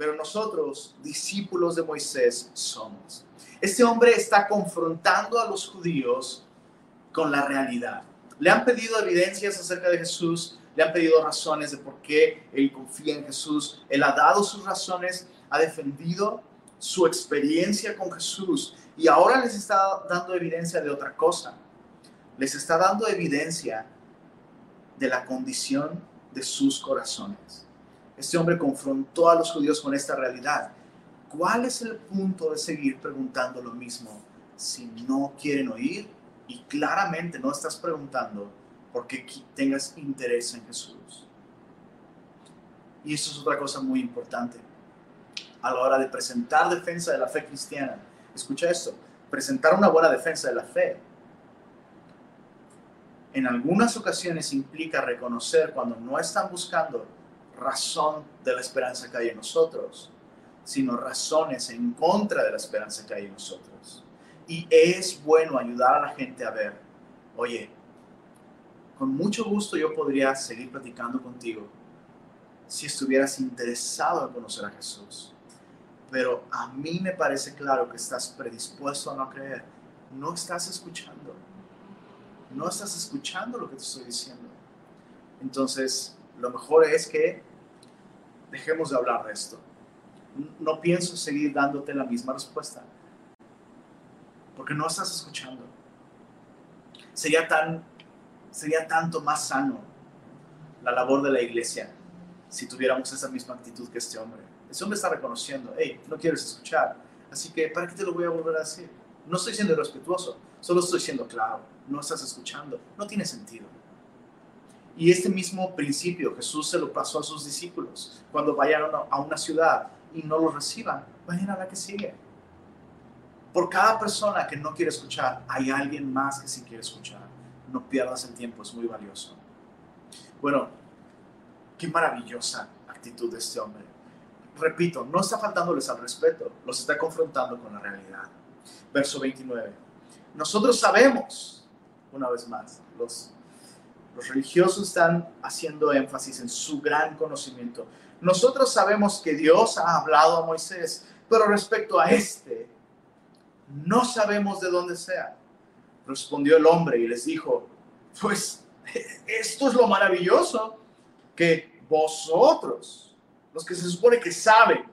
pero nosotros, discípulos de Moisés, somos. Este hombre está confrontando a los judíos con la realidad. Le han pedido evidencias acerca de Jesús, le han pedido razones de por qué él confía en Jesús, él ha dado sus razones, ha defendido su experiencia con Jesús y ahora les está dando evidencia de otra cosa. Les está dando evidencia de la condición de sus corazones. Este hombre confrontó a los judíos con esta realidad. ¿Cuál es el punto de seguir preguntando lo mismo si no quieren oír y claramente no estás preguntando porque tengas interés en Jesús? Y eso es otra cosa muy importante a la hora de presentar defensa de la fe cristiana. Escucha esto, presentar una buena defensa de la fe. En algunas ocasiones implica reconocer cuando no están buscando razón de la esperanza que hay en nosotros, sino razones en contra de la esperanza que hay en nosotros. Y es bueno ayudar a la gente a ver, oye, con mucho gusto yo podría seguir platicando contigo si estuvieras interesado en conocer a Jesús pero a mí me parece claro que estás predispuesto a no creer. No estás escuchando. No estás escuchando lo que te estoy diciendo. Entonces, lo mejor es que dejemos de hablar de esto. No pienso seguir dándote la misma respuesta. Porque no estás escuchando. Sería, tan, sería tanto más sano la labor de la iglesia si tuviéramos esa misma actitud que este hombre ese hombre está reconociendo, hey, no quieres escuchar. Así que, ¿para qué te lo voy a volver a decir? No estoy siendo irrespetuoso, solo estoy siendo claro. No estás escuchando. No tiene sentido. Y este mismo principio Jesús se lo pasó a sus discípulos. Cuando vayan a una ciudad y no lo reciban, vayan la que sigue. Por cada persona que no quiere escuchar, hay alguien más que sí quiere escuchar. No pierdas el tiempo, es muy valioso. Bueno, qué maravillosa actitud de este hombre repito, no está faltándoles al respeto, los está confrontando con la realidad. Verso 29. Nosotros sabemos, una vez más, los, los religiosos están haciendo énfasis en su gran conocimiento. Nosotros sabemos que Dios ha hablado a Moisés, pero respecto a este, no sabemos de dónde sea. Respondió el hombre y les dijo, pues esto es lo maravilloso, que vosotros, los que se supone que saben,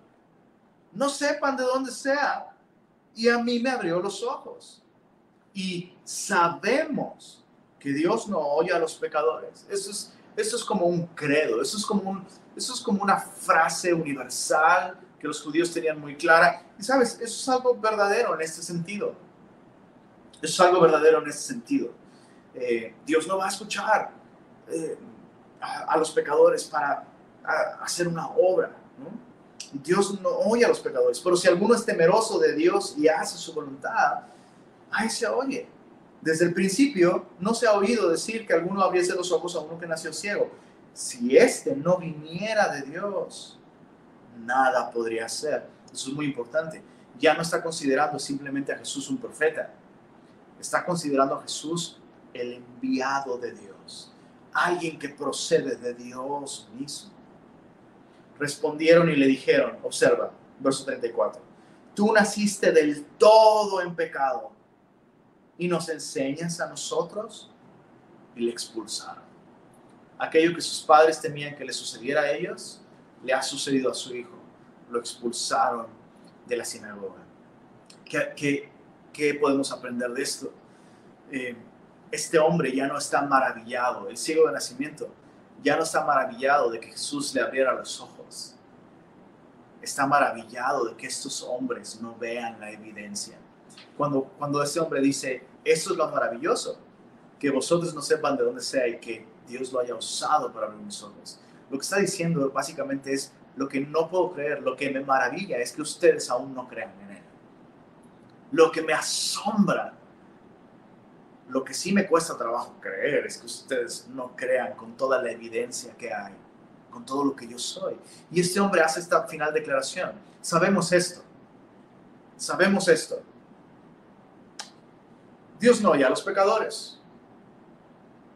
no sepan de dónde sea. Y a mí me abrió los ojos. Y sabemos Dios no oye a los pecadores. Eso es, eso es como un credo, eso es como, un, eso es como una frase universal que los judíos tenían muy clara. Y sabes, eso es algo verdadero en este sentido. Eso es algo verdadero en este sentido. Eh, Dios no va a escuchar eh, a, los pecadores para hacer una obra. Dios no oye a los pecadores, pero si alguno es temeroso de Dios y hace su voluntad, ahí se oye. Desde el principio no se ha oído decir que alguno abriese los ojos a uno que nació ciego. Si éste no viniera de Dios, nada podría hacer. Eso es muy importante. Ya no está considerando simplemente a Jesús un profeta. Está considerando a Jesús el enviado de Dios. Alguien que procede de Dios mismo. Respondieron y le dijeron, observa, verso 34, tú naciste del todo en pecado y nos enseñas a nosotros y le expulsaron. Aquello que sus padres temían que le sucediera a ellos, le ha sucedido a su hijo. Lo expulsaron de la sinagoga. ¿Qué, qué, podemos aprender de esto? Eh, este hombre ya no está maravillado, el ciego de nacimiento, ya no está maravillado de que Jesús le abriera los ojos. Está maravillado de que estos hombres no vean la evidencia cuando, cuando ese hombre dice, eso es lo maravilloso, que vosotros no sepan de dónde sea y que Dios lo haya usado para abrir mis ojos. Lo que está diciendo básicamente es, lo que no puedo creer, lo que me maravilla es que ustedes aún no crean en Él. Lo que me asombra, lo que sí me cuesta trabajo creer es que ustedes no crean con toda la evidencia que hay, con todo lo que yo soy. Y este hombre hace esta final declaración. Sabemos esto, sabemos esto, Dios no oye a los pecadores.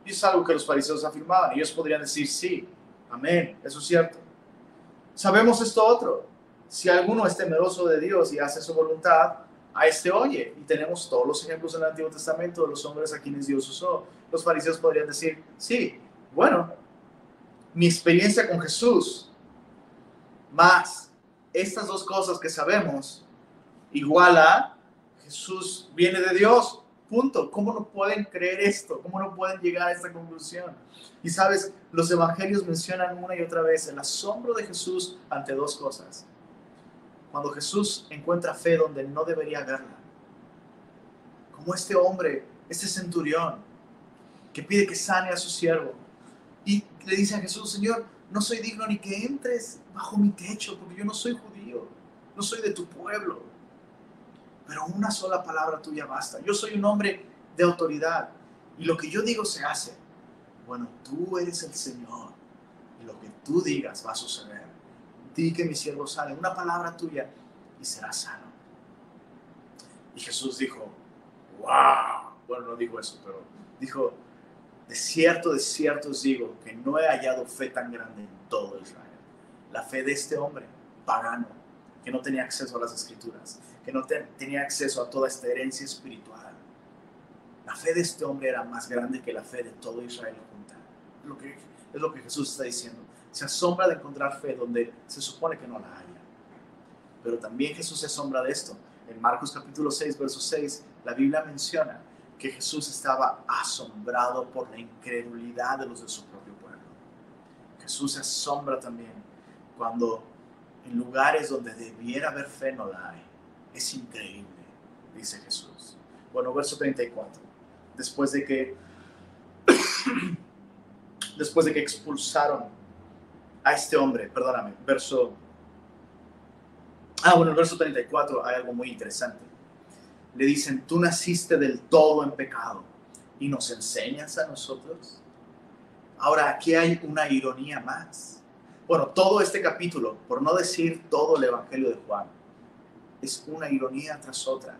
Y es algo que los fariseos afirmaban. Ellos podrían decir, sí, amén, eso es cierto. Sabemos esto otro. Si alguno es temeroso de Dios y hace su voluntad, a este oye. Y tenemos todos los ejemplos en el Antiguo Testamento de los hombres a quienes Dios usó. Los fariseos podrían decir, sí, bueno, mi experiencia con Jesús, más estas dos cosas que sabemos, igual a Jesús viene de Dios, Punto. ¿Cómo no pueden creer esto? ¿Cómo no pueden llegar a esta conclusión? Y sabes, los evangelios mencionan una y otra vez el asombro de Jesús ante dos cosas. Cuando Jesús encuentra fe donde no debería haberla. Como este hombre, este centurión, que pide que sane a su siervo. Y le dice a Jesús, Señor, no soy digno ni que entres bajo mi techo, porque yo no soy judío, no soy de tu pueblo pero una sola palabra tuya basta. Yo soy un hombre de autoridad y lo que yo digo se hace. Bueno, tú eres el Señor y lo que tú digas va a suceder. Di que mi siervo sale, una palabra tuya y será sano. Y Jesús dijo, wow, bueno, no dijo eso, pero dijo, de cierto, de cierto os digo que no he hallado fe tan grande en todo Israel. La fe de este hombre pagano que no tenía acceso a las escrituras que no tenía acceso a toda esta herencia espiritual. La fe de este hombre era más grande que la fe de todo Israel junta. Lo que, es lo que Jesús está diciendo. Se asombra de encontrar fe donde se supone que no la haya. Pero también Jesús se asombra de esto. En Marcos capítulo 6, verso 6, la Biblia menciona que Jesús estaba asombrado por la incredulidad de los de su propio pueblo. Jesús se asombra también cuando en lugares donde debiera haber fe no la hay. Es increíble, dice Jesús. Bueno, verso 34. Después de que después de que expulsaron a este hombre, perdóname, verso Ah, bueno, el verso 34 hay algo muy interesante. Le dicen, "Tú naciste del todo en pecado y nos enseñas a nosotros." Ahora, aquí hay una ironía más. Bueno, todo este capítulo, por no decir todo el evangelio de Juan, es una ironía tras otra.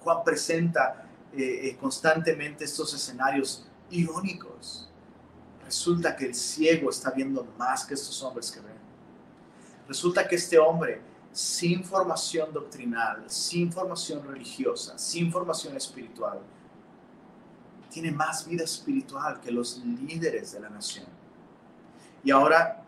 Juan presenta eh, eh, constantemente estos escenarios irónicos. Resulta que el ciego está viendo más que estos hombres que ven. Resulta que este hombre, sin formación doctrinal, sin formación religiosa, sin formación espiritual, tiene más vida espiritual que los líderes de la nación. Y ahora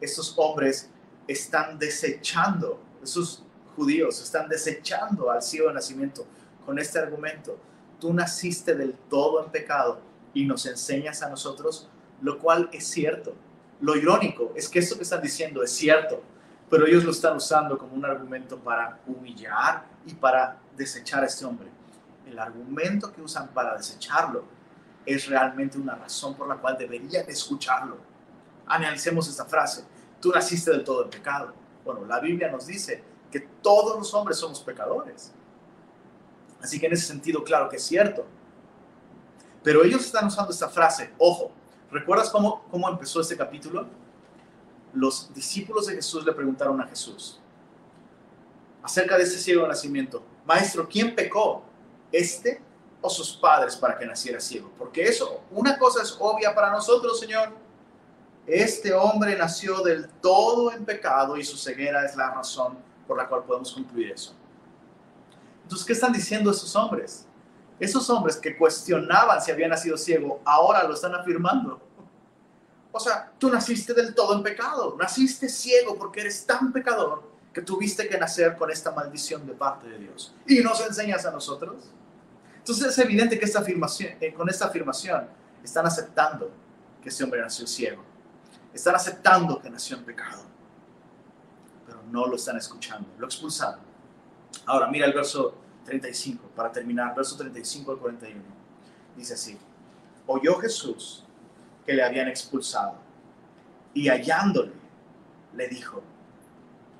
estos hombres están desechando, esos judíos están desechando al ciego de nacimiento con este argumento. Tú naciste del todo en pecado y nos enseñas a nosotros, lo cual es cierto. Lo irónico es que esto que están diciendo es cierto, pero ellos lo están usando como un argumento para humillar y para desechar a este hombre. El argumento que usan para desecharlo es realmente una razón por la cual deberían escucharlo. Analicemos esta frase. Tú naciste del todo en pecado. Bueno, la Biblia nos dice que todos los hombres somos pecadores. Así que en ese sentido, claro que es cierto. Pero ellos están usando esta frase, ojo, ¿recuerdas cómo, cómo empezó este capítulo? Los discípulos de Jesús le preguntaron a Jesús acerca de este ciego de nacimiento, Maestro, ¿quién pecó? ¿Este o sus padres para que naciera ciego? Porque eso, una cosa es obvia para nosotros, Señor. Este hombre nació del todo en pecado y su ceguera es la razón por la cual podemos concluir eso. Entonces, ¿qué están diciendo esos hombres? Esos hombres que cuestionaban si había nacido ciego, ahora lo están afirmando. O sea, tú naciste del todo en pecado, naciste ciego porque eres tan pecador que tuviste que nacer con esta maldición de parte de Dios. Y nos enseñas a nosotros. Entonces es evidente que esta afirmación, eh, con esta afirmación están aceptando que ese hombre nació ciego. Están aceptando que nació en pecado. No lo están escuchando, lo expulsaron. Ahora mira el verso 35, para terminar, verso 35 al 41. Dice así, oyó Jesús que le habían expulsado y hallándole, le dijo,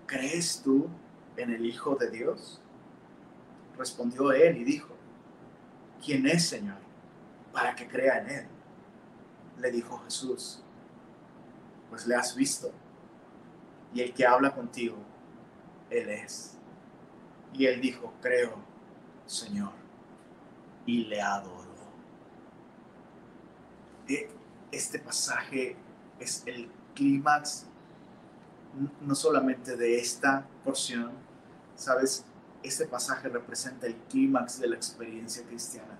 ¿crees tú en el Hijo de Dios? Respondió él y dijo, ¿quién es, Señor, para que crea en él? Le dijo Jesús, pues le has visto, y el que habla contigo, él es. Y él dijo, creo, Señor, y le adoró. Este pasaje es el clímax no solamente de esta porción, sabes, este pasaje representa el clímax de la experiencia cristiana.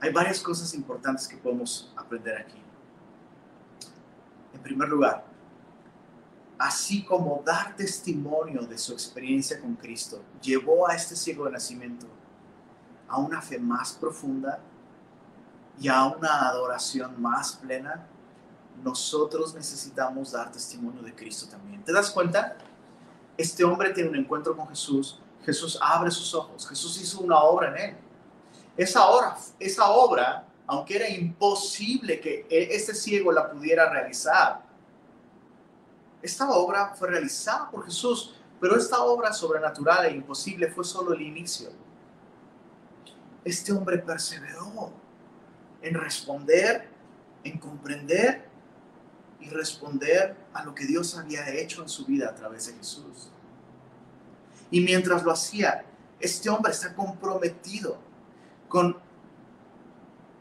Hay varias cosas importantes que podemos aprender aquí. En primer lugar, así como dar testimonio de su experiencia con Cristo llevó a este ciego de nacimiento a una fe más profunda y a una adoración más plena, nosotros necesitamos dar testimonio de Cristo también. ¿Te das cuenta? Este hombre tiene un encuentro con Jesús, Jesús abre sus ojos, Jesús hizo una obra en él. Esa obra, esa obra, aunque era imposible que e, este ciego la pudiera realizar, esta obra fue realizada por Jesús, pero esta obra sobrenatural e imposible fue solo el inicio. Este hombre perseveró en responder, en comprender y responder a lo que Dios había hecho en su vida a través de Jesús. Y mientras lo hacía, este hombre está comprometido con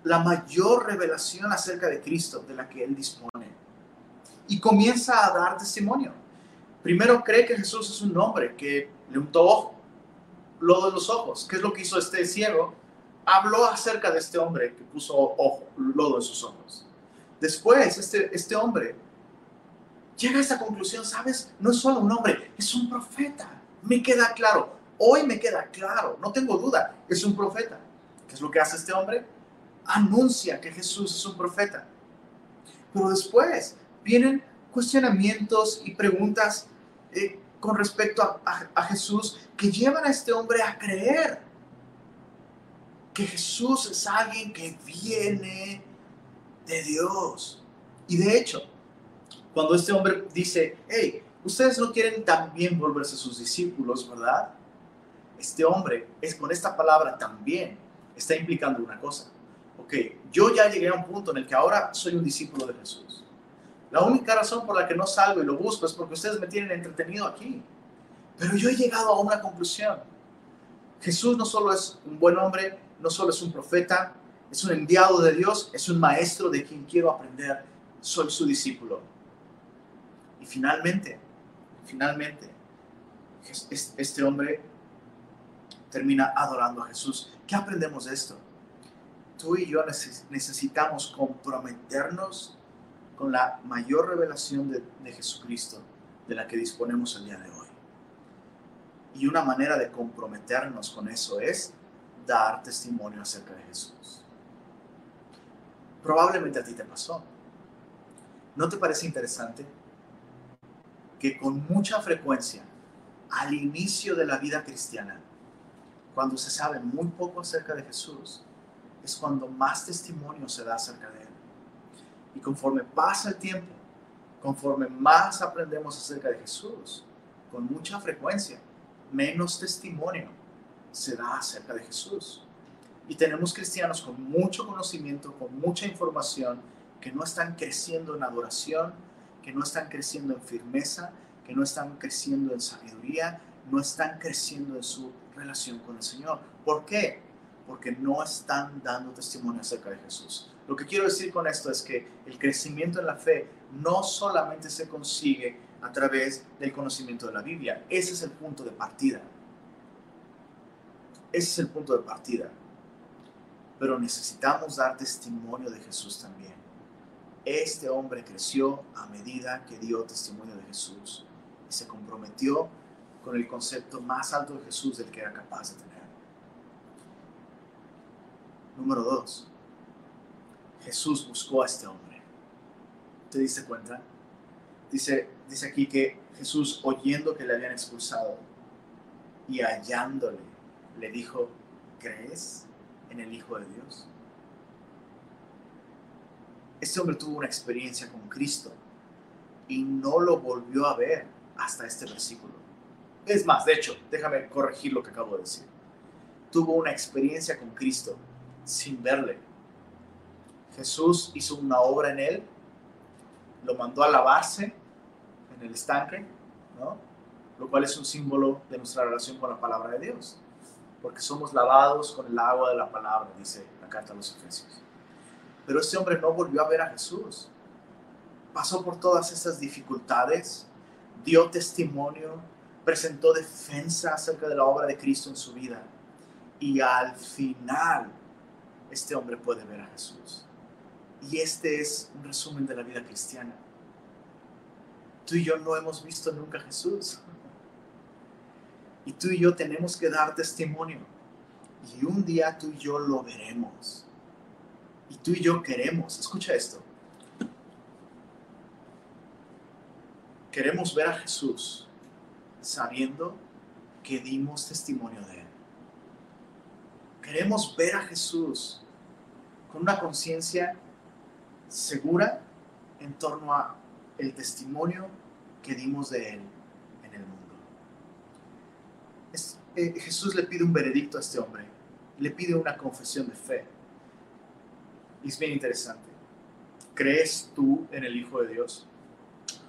la mayor revelación acerca de Cristo de la que él dispone. Y comienza a dar testimonio. Primero cree que Jesús es un hombre que le untó lodo en los ojos. ¿Qué es lo que hizo este ciego? Habló acerca de este hombre que puso lodo en sus ojos. Después, este, este hombre llega a esa conclusión, ¿sabes? No es solo un hombre, es un profeta. Me queda claro. Hoy me queda claro, no tengo duda, es un profeta. ¿Qué es lo que hace este hombre? Anuncia que Jesús es un profeta. Pero después vienen cuestionamientos y preguntas eh, con respecto a Jesús que llevan a este hombre a creer que Jesús es alguien que viene de Dios. Y de hecho, cuando este hombre dice, hey, ustedes no quieren también volverse sus discípulos, ¿verdad? Este hombre es con esta palabra también está implicando una cosa. Ok, yo ya llegué a un punto en el que ahora soy un discípulo de Jesús. La única razón por la que no salgo y lo busco es porque ustedes me tienen entretenido aquí. Pero yo he llegado a una conclusión. Jesús no solo es un buen hombre, no solo es un profeta, es un enviado de Dios, es un maestro de quien quiero aprender. Soy su discípulo. Y finalmente, finalmente, este hombre termina adorando a Jesús. ¿Qué aprendemos de esto? Tú y yo necesitamos comprometernos con la mayor revelación de, de Jesucristo de la que disponemos el día de hoy. Y una manera de comprometernos con eso es dar testimonio acerca de Jesús. Probablemente a ti te pasó. ¿No te parece interesante que con mucha frecuencia, al inicio de la vida cristiana, cuando se sabe muy poco acerca de Jesús, es cuando más testimonio se da acerca de. Y conforme pasa el tiempo, conforme más aprendemos acerca de Jesús, con mucha frecuencia, menos testimonio se da acerca de Jesús. Y tenemos cristianos con mucho conocimiento, con mucha información, que no están creciendo en adoración, que no están creciendo en firmeza, que no están creciendo en sabiduría, no están creciendo en su relación con el Señor. ¿Por qué? Porque no están dando testimonio acerca de Jesús. Lo que quiero decir con esto es que el crecimiento en la fe no solamente se consigue a través del conocimiento de la Biblia. Ese es el punto de partida. Ese es el punto de partida. Pero necesitamos dar testimonio de Jesús también. Este hombre creció a medida que dio testimonio de Jesús y se comprometió con el concepto más alto de Jesús del que era capaz de tener. Número dos, Jesús buscó a este hombre. ¿Te diste cuenta? Dice, dice aquí que Jesús, oyendo que le habían expulsado y hallándole, le dijo, ¿crees en el Hijo de Dios? Este hombre tuvo una experiencia con Cristo y no lo volvió a ver hasta este versículo. Es más, de hecho, déjame corregir lo que acabo de decir. Tuvo una experiencia con Cristo sin verle. Jesús hizo una obra en él, lo mandó a lavarse en el estanque, ¿no? lo cual es un símbolo de nuestra relación con la palabra de Dios, porque somos lavados con el agua de la palabra, dice la carta a los Efesios. Pero este hombre no volvió a ver a Jesús. Pasó por todas estas dificultades, dio testimonio, presentó defensa acerca de la obra de Cristo en su vida. Y al final, este hombre puede ver a Jesús. Y este es un resumen de la vida cristiana. Tú y yo no hemos visto nunca a Jesús. Y tú y yo tenemos que dar testimonio. Y un día tú y yo lo veremos. Y tú y yo queremos, escucha esto, queremos ver a Jesús sabiendo que dimos testimonio de Él. Queremos ver a Jesús con una conciencia segura en torno a el testimonio que dimos de Él en el mundo. Eh, Jesús le pide un veredicto a este hombre, le pide una confesión de fe. Y es bien interesante. ¿Crees tú en el Hijo de Dios?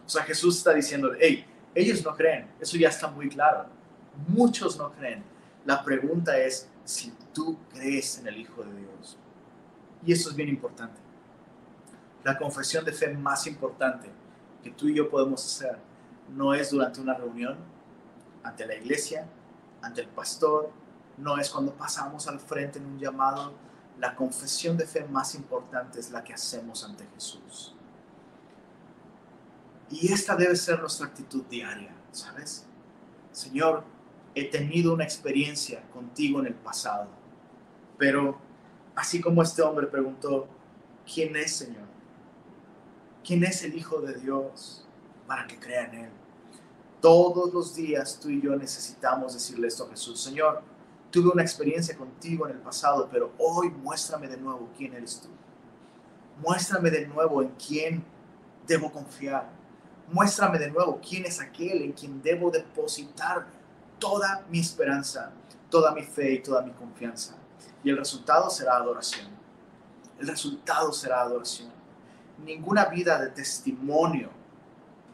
O sea, Jesús está diciendo, hey, ellos no creen, eso ya está muy claro. Muchos no creen. La pregunta es si tú crees en el Hijo de Dios. Y eso es bien importante. La confesión de fe más importante que tú y yo podemos hacer no es durante una reunión, ante la iglesia, ante el pastor, no es cuando pasamos al frente en un llamado, la confesión de fe más importante es la que hacemos ante Jesús. Y esta debe ser nuestra actitud diaria, ¿sabes? Señor, he tenido una experiencia contigo en el pasado, pero así como este hombre preguntó, ¿quién es Señor? ¿Quién es el Hijo de Dios para que crea en Él? Todos los días tú y yo necesitamos decirle esto a Jesús, Señor, Tuve una experiencia contigo en el pasado, pero hoy muéstrame de nuevo quién eres tú. Muéstrame de nuevo en quién debo confiar. Muéstrame de nuevo quién es aquel en quien debo depositar toda mi esperanza, toda mi fe y toda mi confianza. Y el resultado será adoración. El resultado será adoración. Ninguna vida de testimonio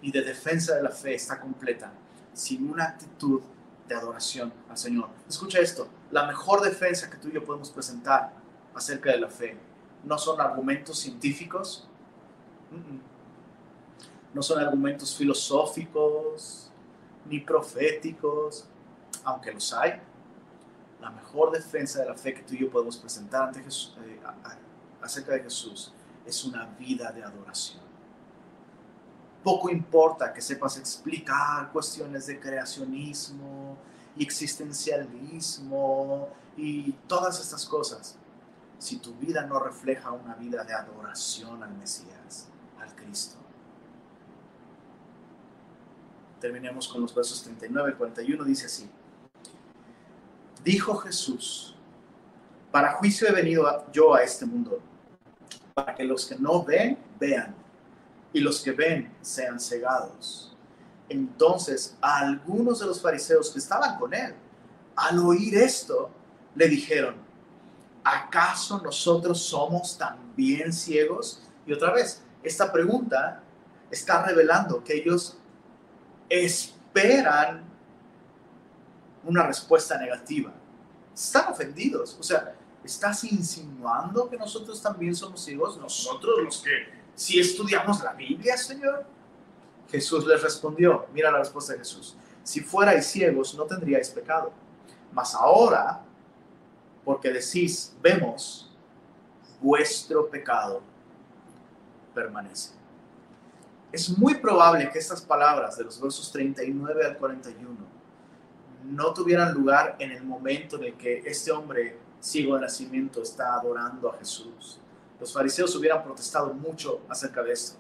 y de defensa de la fe está completa sin una actitud de adoración al Señor. Escucha esto, la mejor defensa que tú y yo podemos presentar acerca de la fe no son argumentos científicos, no son argumentos filosóficos ni proféticos, aunque los hay. La mejor defensa de la fe que tú y yo podemos presentar ante Jesús, eh, acerca de Jesús es una vida de adoración. Poco importa que sepas explicar cuestiones de creacionismo y existencialismo y todas estas cosas. si tu vida no refleja una vida de adoración al Mesías, al Cristo. Terminemos con los versos 39 y 41, dice así. Dijo Jesús, para juicio he venido yo a este mundo, para que los que no ven, vean, y los que ven sean cegados. Entonces algunos de los fariseos que estaban con él, al oír esto, le dijeron, ¿acaso nosotros somos también ciegos? Y otra vez, esta pregunta está revelando que ellos esperan una respuesta negativa. Están ofendidos. O sea, ¿estás insinuando que nosotros también somos ciegos? Nosotros los que si estudiamos la Biblia, Señor. Jesús les respondió, mira la respuesta de Jesús, si fuerais ciegos no tendríais pecado, mas ahora, porque decís, vemos, vuestro pecado permanece. Es muy probable que estas palabras de los versos 39 al 41 no tuvieran lugar en el momento en que este hombre ciego de nacimiento está adorando a Jesús. Los fariseos hubieran protestado mucho acerca de esto.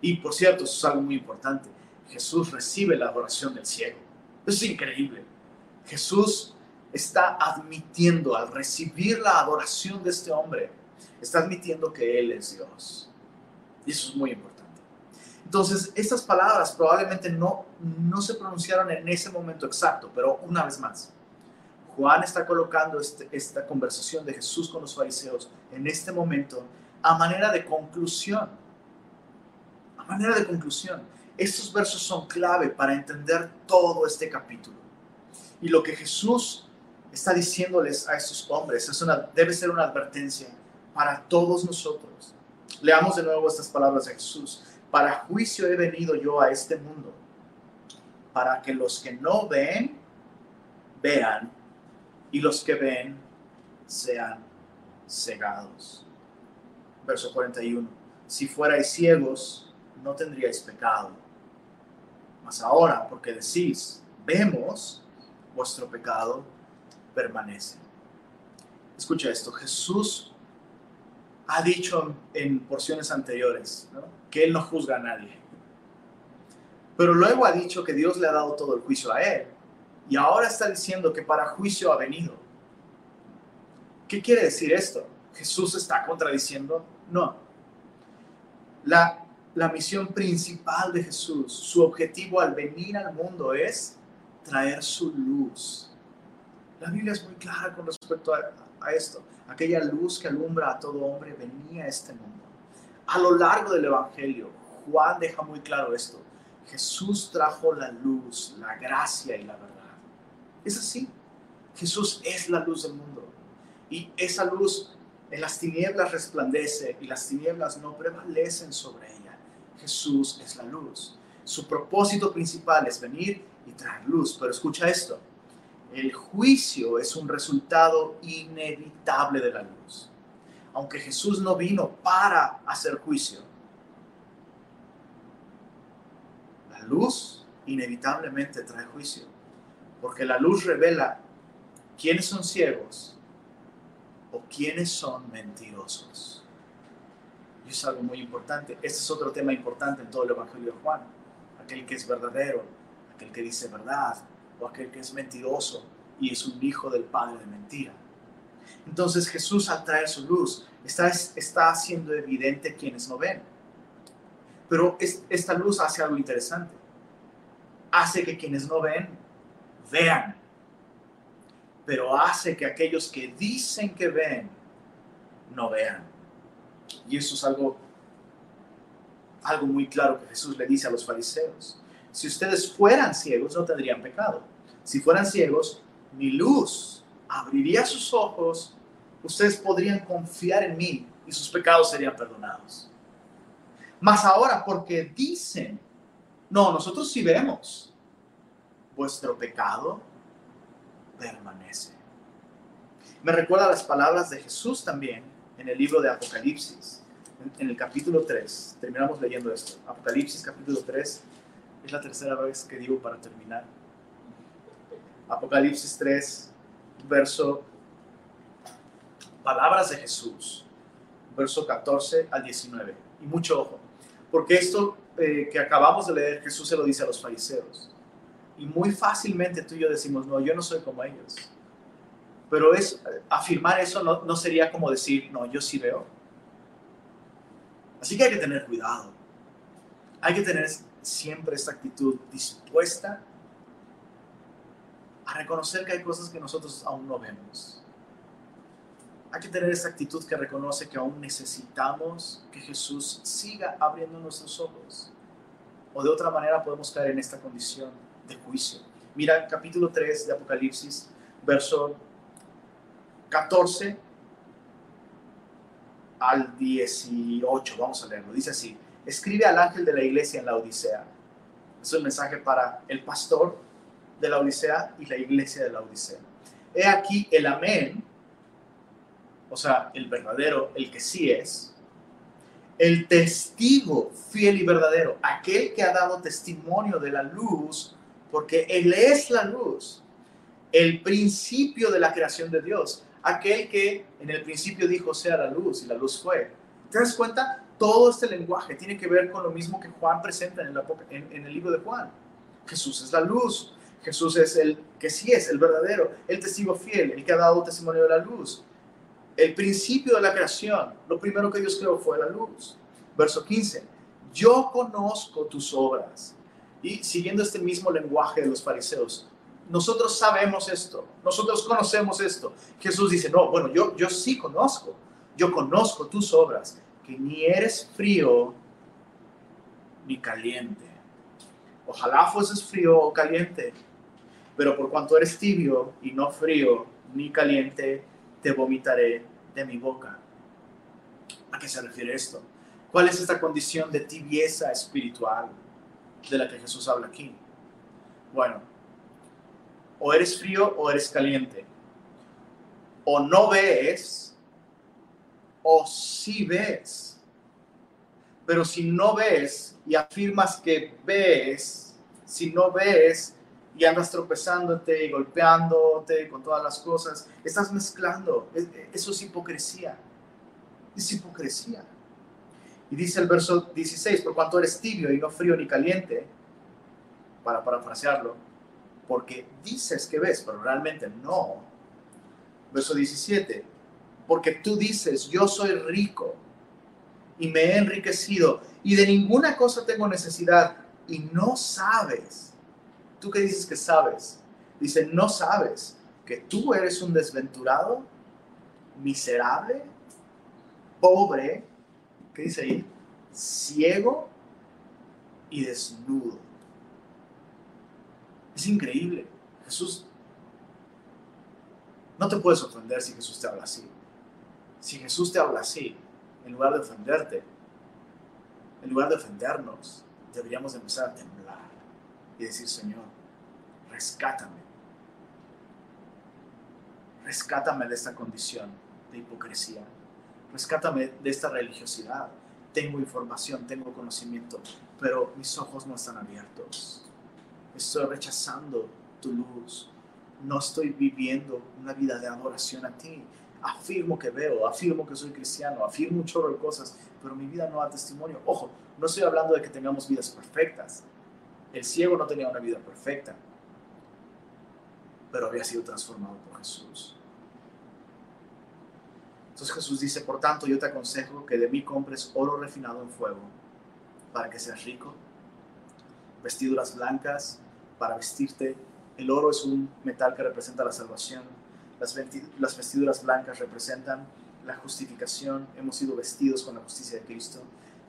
Y por cierto, eso es algo muy importante. Jesús recibe la adoración del ciego. Eso es increíble. Jesús está admitiendo al recibir la adoración de este hombre, está admitiendo que Él es Dios. Y eso es muy importante. Entonces, estas palabras probablemente no, no se pronunciaron en ese momento exacto, pero una vez más, Juan está colocando este, esta conversación de Jesús con los fariseos en este momento a manera de conclusión. A manera de conclusión. Estos versos son clave para entender todo este capítulo. Y lo que Jesús está diciéndoles a estos hombres es una, debe ser una advertencia para todos nosotros. Leamos de nuevo estas palabras de Jesús. Para juicio he venido yo a este mundo, para que los que no ven, vean, y los que ven sean cegados. Verso 41. Si fuerais ciegos, no tendríais pecado. Mas ahora, porque decís, vemos, vuestro pecado permanece. Escucha esto, Jesús ha dicho en porciones anteriores que Él no juzga a nadie. Pero luego ha dicho que Dios le ha dado todo el juicio a Él y ahora está diciendo que para juicio ha venido. ¿Qué quiere decir esto? ¿Jesús está contradiciendo? No. La, la misión principal de Jesús, su objetivo al venir al mundo es traer su luz. La Biblia es muy clara con respecto a, a esto. Aquella luz que alumbra a todo hombre venía a este mundo. A lo largo del Evangelio, Juan deja muy claro esto. Jesús trajo la luz, la gracia y la verdad. Es así. Jesús es la luz del mundo. Y esa luz en las tinieblas resplandece y las tinieblas no prevalecen sobre ella. Jesús es la luz. Su propósito principal es venir y traer luz. Pero escucha esto. El juicio es un resultado inevitable de la luz. Aunque Jesús no vino para hacer juicio, la luz inevitablemente trae juicio porque la luz revela quiénes son ciegos o quiénes son mentirosos. Y es algo muy importante. Este es otro tema importante en todo el Evangelio de Juan. Aquel que es verdadero, aquel que dice verdad, aquel que es mentiroso y es un hijo del padre de mentira. Entonces Jesús al traer su luz está, está haciendo evidente quienes no ven. Pero esta luz hace algo interesante. Hace que quienes no ven vean, pero hace que aquellos que dicen que ven, no vean. Y eso es algo, algo muy claro que Jesús le dice a los fariseos. Si ustedes fueran ciegos, no tendrían pecado. Si fueran ciegos, mi luz abriría sus ojos, ustedes podrían confiar en mí y sus pecados serían perdonados. Mas ahora, porque dicen, no, nosotros sí vemos, vuestro pecado permanece. Me recuerda las palabras de Jesús también en el libro de Apocalipsis, en, el capítulo 3. Terminamos leyendo esto. Apocalipsis capítulo 3 es la tercera vez que digo para terminar. Apocalipsis 3, verso palabras de Jesús, verso 14 al 19. Y mucho ojo, porque esto eh, que acabamos de leer, Jesús se lo dice a los fariseos. Y muy fácilmente tú y yo decimos, no, yo no soy como ellos. Pero es, afirmar eso no, no sería como decir, no, yo sí veo. Así que hay que tener cuidado. Hay que tener siempre esta actitud dispuesta reconocer que hay cosas que nosotros aún no vemos. Hay que tener esa actitud que reconoce que aún necesitamos que Jesús siga abriendo nuestros ojos. O de otra manera podemos caer en esta condición de juicio. Mira capítulo 3 de Apocalipsis, verso 14 al 18. Vamos a leerlo. Dice así, escribe al ángel de la iglesia en la Odisea. Es un mensaje para el pastor de la Odisea y la iglesia de la Odisea. He aquí el amén, o sea, el verdadero, el que sí es, el testigo fiel y verdadero, aquel que ha dado testimonio de la luz, porque Él es la luz, el principio de la creación de Dios, aquel que en el principio dijo sea la luz y la luz fue. ¿Te das cuenta? Todo este lenguaje tiene que ver con lo mismo que Juan presenta en el, en el libro de Juan. Jesús es la luz, Jesús es el que sí es, el verdadero, el testigo fiel, el que ha dado testimonio de la luz. El principio de la creación, lo primero que Dios creó fue la luz. Verso 15, yo conozco tus obras. Y siguiendo este mismo lenguaje de los fariseos, nosotros sabemos esto, nosotros conocemos esto. Jesús dice, no, bueno, yo, yo sí conozco, yo conozco tus obras, que ni eres frío ni caliente. Ojalá fueses frío o caliente, pero por cuanto eres tibio y no frío ni caliente, te vomitaré de mi boca. ¿A qué se refiere esto? ¿Cuál es esta condición de tibieza espiritual de la que Jesús habla aquí? Bueno, o eres frío o eres caliente. O no ves o sí ves. Pero si no ves y afirmas que ves, si no ves y andas tropezándote y golpeándote con todas las cosas, estás mezclando. Eso es hipocresía. Es hipocresía. Y dice el verso 16, por cuanto eres tibio y no frío ni caliente, para parafrasearlo, porque dices que ves, pero realmente no. Verso 17, porque tú dices, yo soy rico y me he enriquecido y de ninguna cosa tengo necesidad y no sabes ¿Tú qué dices que sabes? Dice, no sabes que tú eres un desventurado, miserable, pobre, ¿qué dice ahí? Ciego y desnudo. Es increíble. Jesús, no te puedes ofender si Jesús te habla así. Si Jesús te habla así, en lugar de ofenderte, en lugar de ofendernos, deberíamos empezar a temblar y decir, Señor, rescátame. Rescátame de esta condición de hipocresía. Rescátame de esta religiosidad. Tengo información, tengo conocimiento, pero mis ojos no están abiertos. Estoy rechazando tu luz. No estoy viviendo una vida de adoración a ti. Afirmo que veo, afirmo que soy cristiano, afirmo un chorro de cosas, pero mi vida no da testimonio. Ojo, no estoy hablando de que tengamos vidas perfectas. El ciego no tenía una vida perfecta pero había sido transformado por Jesús. Entonces Jesús dice, por tanto yo te aconsejo que de mí compres oro refinado en fuego para que seas rico, vestiduras blancas para vestirte. El oro es un metal que representa la salvación. Las, vestiduras blancas representan la justificación. Hemos sido vestidos con la justicia de Cristo.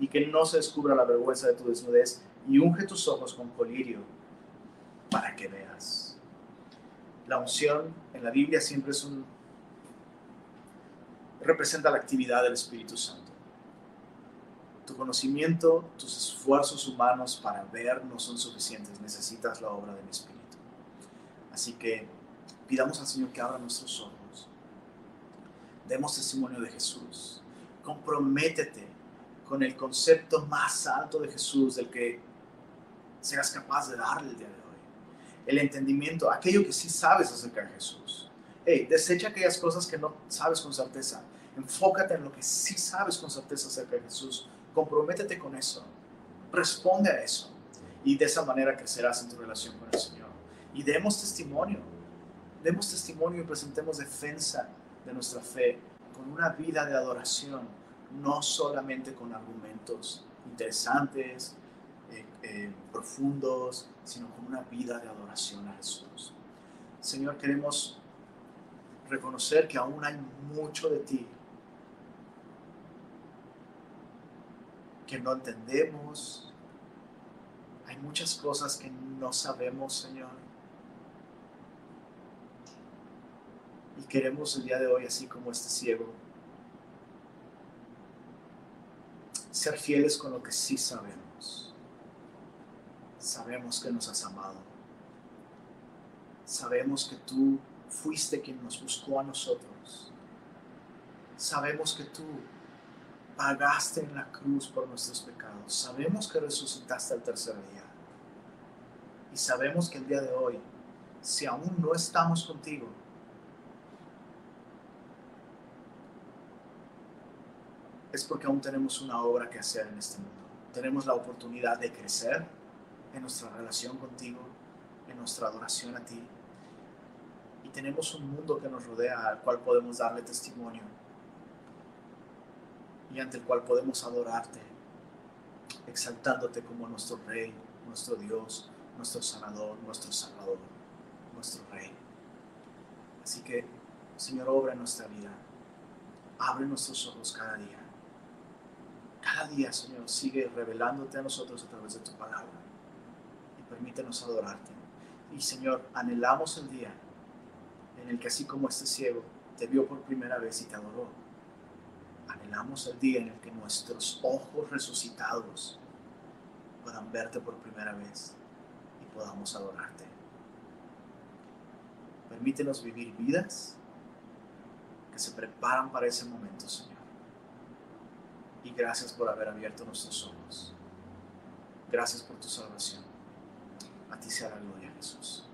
Y que no se descubra la vergüenza de tu desnudez. Y unge tus ojos con colirio para que veas la unción en la Biblia siempre es un representa la actividad del Espíritu Santo. Tu conocimiento, tus esfuerzos humanos para ver no son suficientes, necesitas la obra del Espíritu. Así que pidamos al Señor que abra nuestros ojos. Demos testimonio de Jesús. Comprométete con el concepto más alto de Jesús del que seas capaz de darle el día de hoy el entendimiento, aquello que sí sabes acerca de Jesús. hey, desecha aquellas cosas que no sabes con certeza. Enfócate en lo que sí sabes con certeza acerca de Jesús. Comprométete con eso. Responde a eso. Y de esa manera crecerás en tu relación con el Señor. Y demos testimonio. Demos testimonio y presentemos defensa de nuestra fe con una vida de adoración, no solamente con argumentos interesantes, eh, eh, profundos, sino con una vida de adoración a Jesús. Señor, queremos reconocer que aún hay mucho de ti que no entendemos. Hay muchas cosas que no sabemos, Señor. Y queremos el día de hoy, así como este ciego, ser fieles con lo que sí sabemos. Sabemos que nos has amado. Sabemos que tú fuiste quien nos buscó a nosotros. Sabemos que tú pagaste en la cruz por nuestros pecados. Sabemos que resucitaste al tercer día. Y sabemos que el día de hoy, si aún no estamos contigo, es porque aún tenemos una obra que hacer en este mundo. Tenemos la oportunidad de crecer en nuestra relación contigo, en nuestra adoración a ti. Y tenemos un mundo que nos rodea al cual podemos darle testimonio y ante el cual podemos adorarte, exaltándote como nuestro Rey, nuestro Dios, nuestro Sanador, nuestro Salvador, nuestro Rey. Así que, Señor, obra en nuestra vida. Abre nuestros ojos cada día cada día, Señor, sigue revelándote a nosotros a través de tu palabra y permítenos adorarte. Y, Señor, anhelamos el día en el que así como este ciego te vio por primera vez y te adoró, anhelamos el día en el que nuestros ojos resucitados puedan verte por primera vez y podamos adorarte. Permítenos vivir vidas que se preparan para ese momento, Señor y gracias por haber abierto nuestros ojos. Gracias por tu salvación. A ti sea la gloria, Jesús.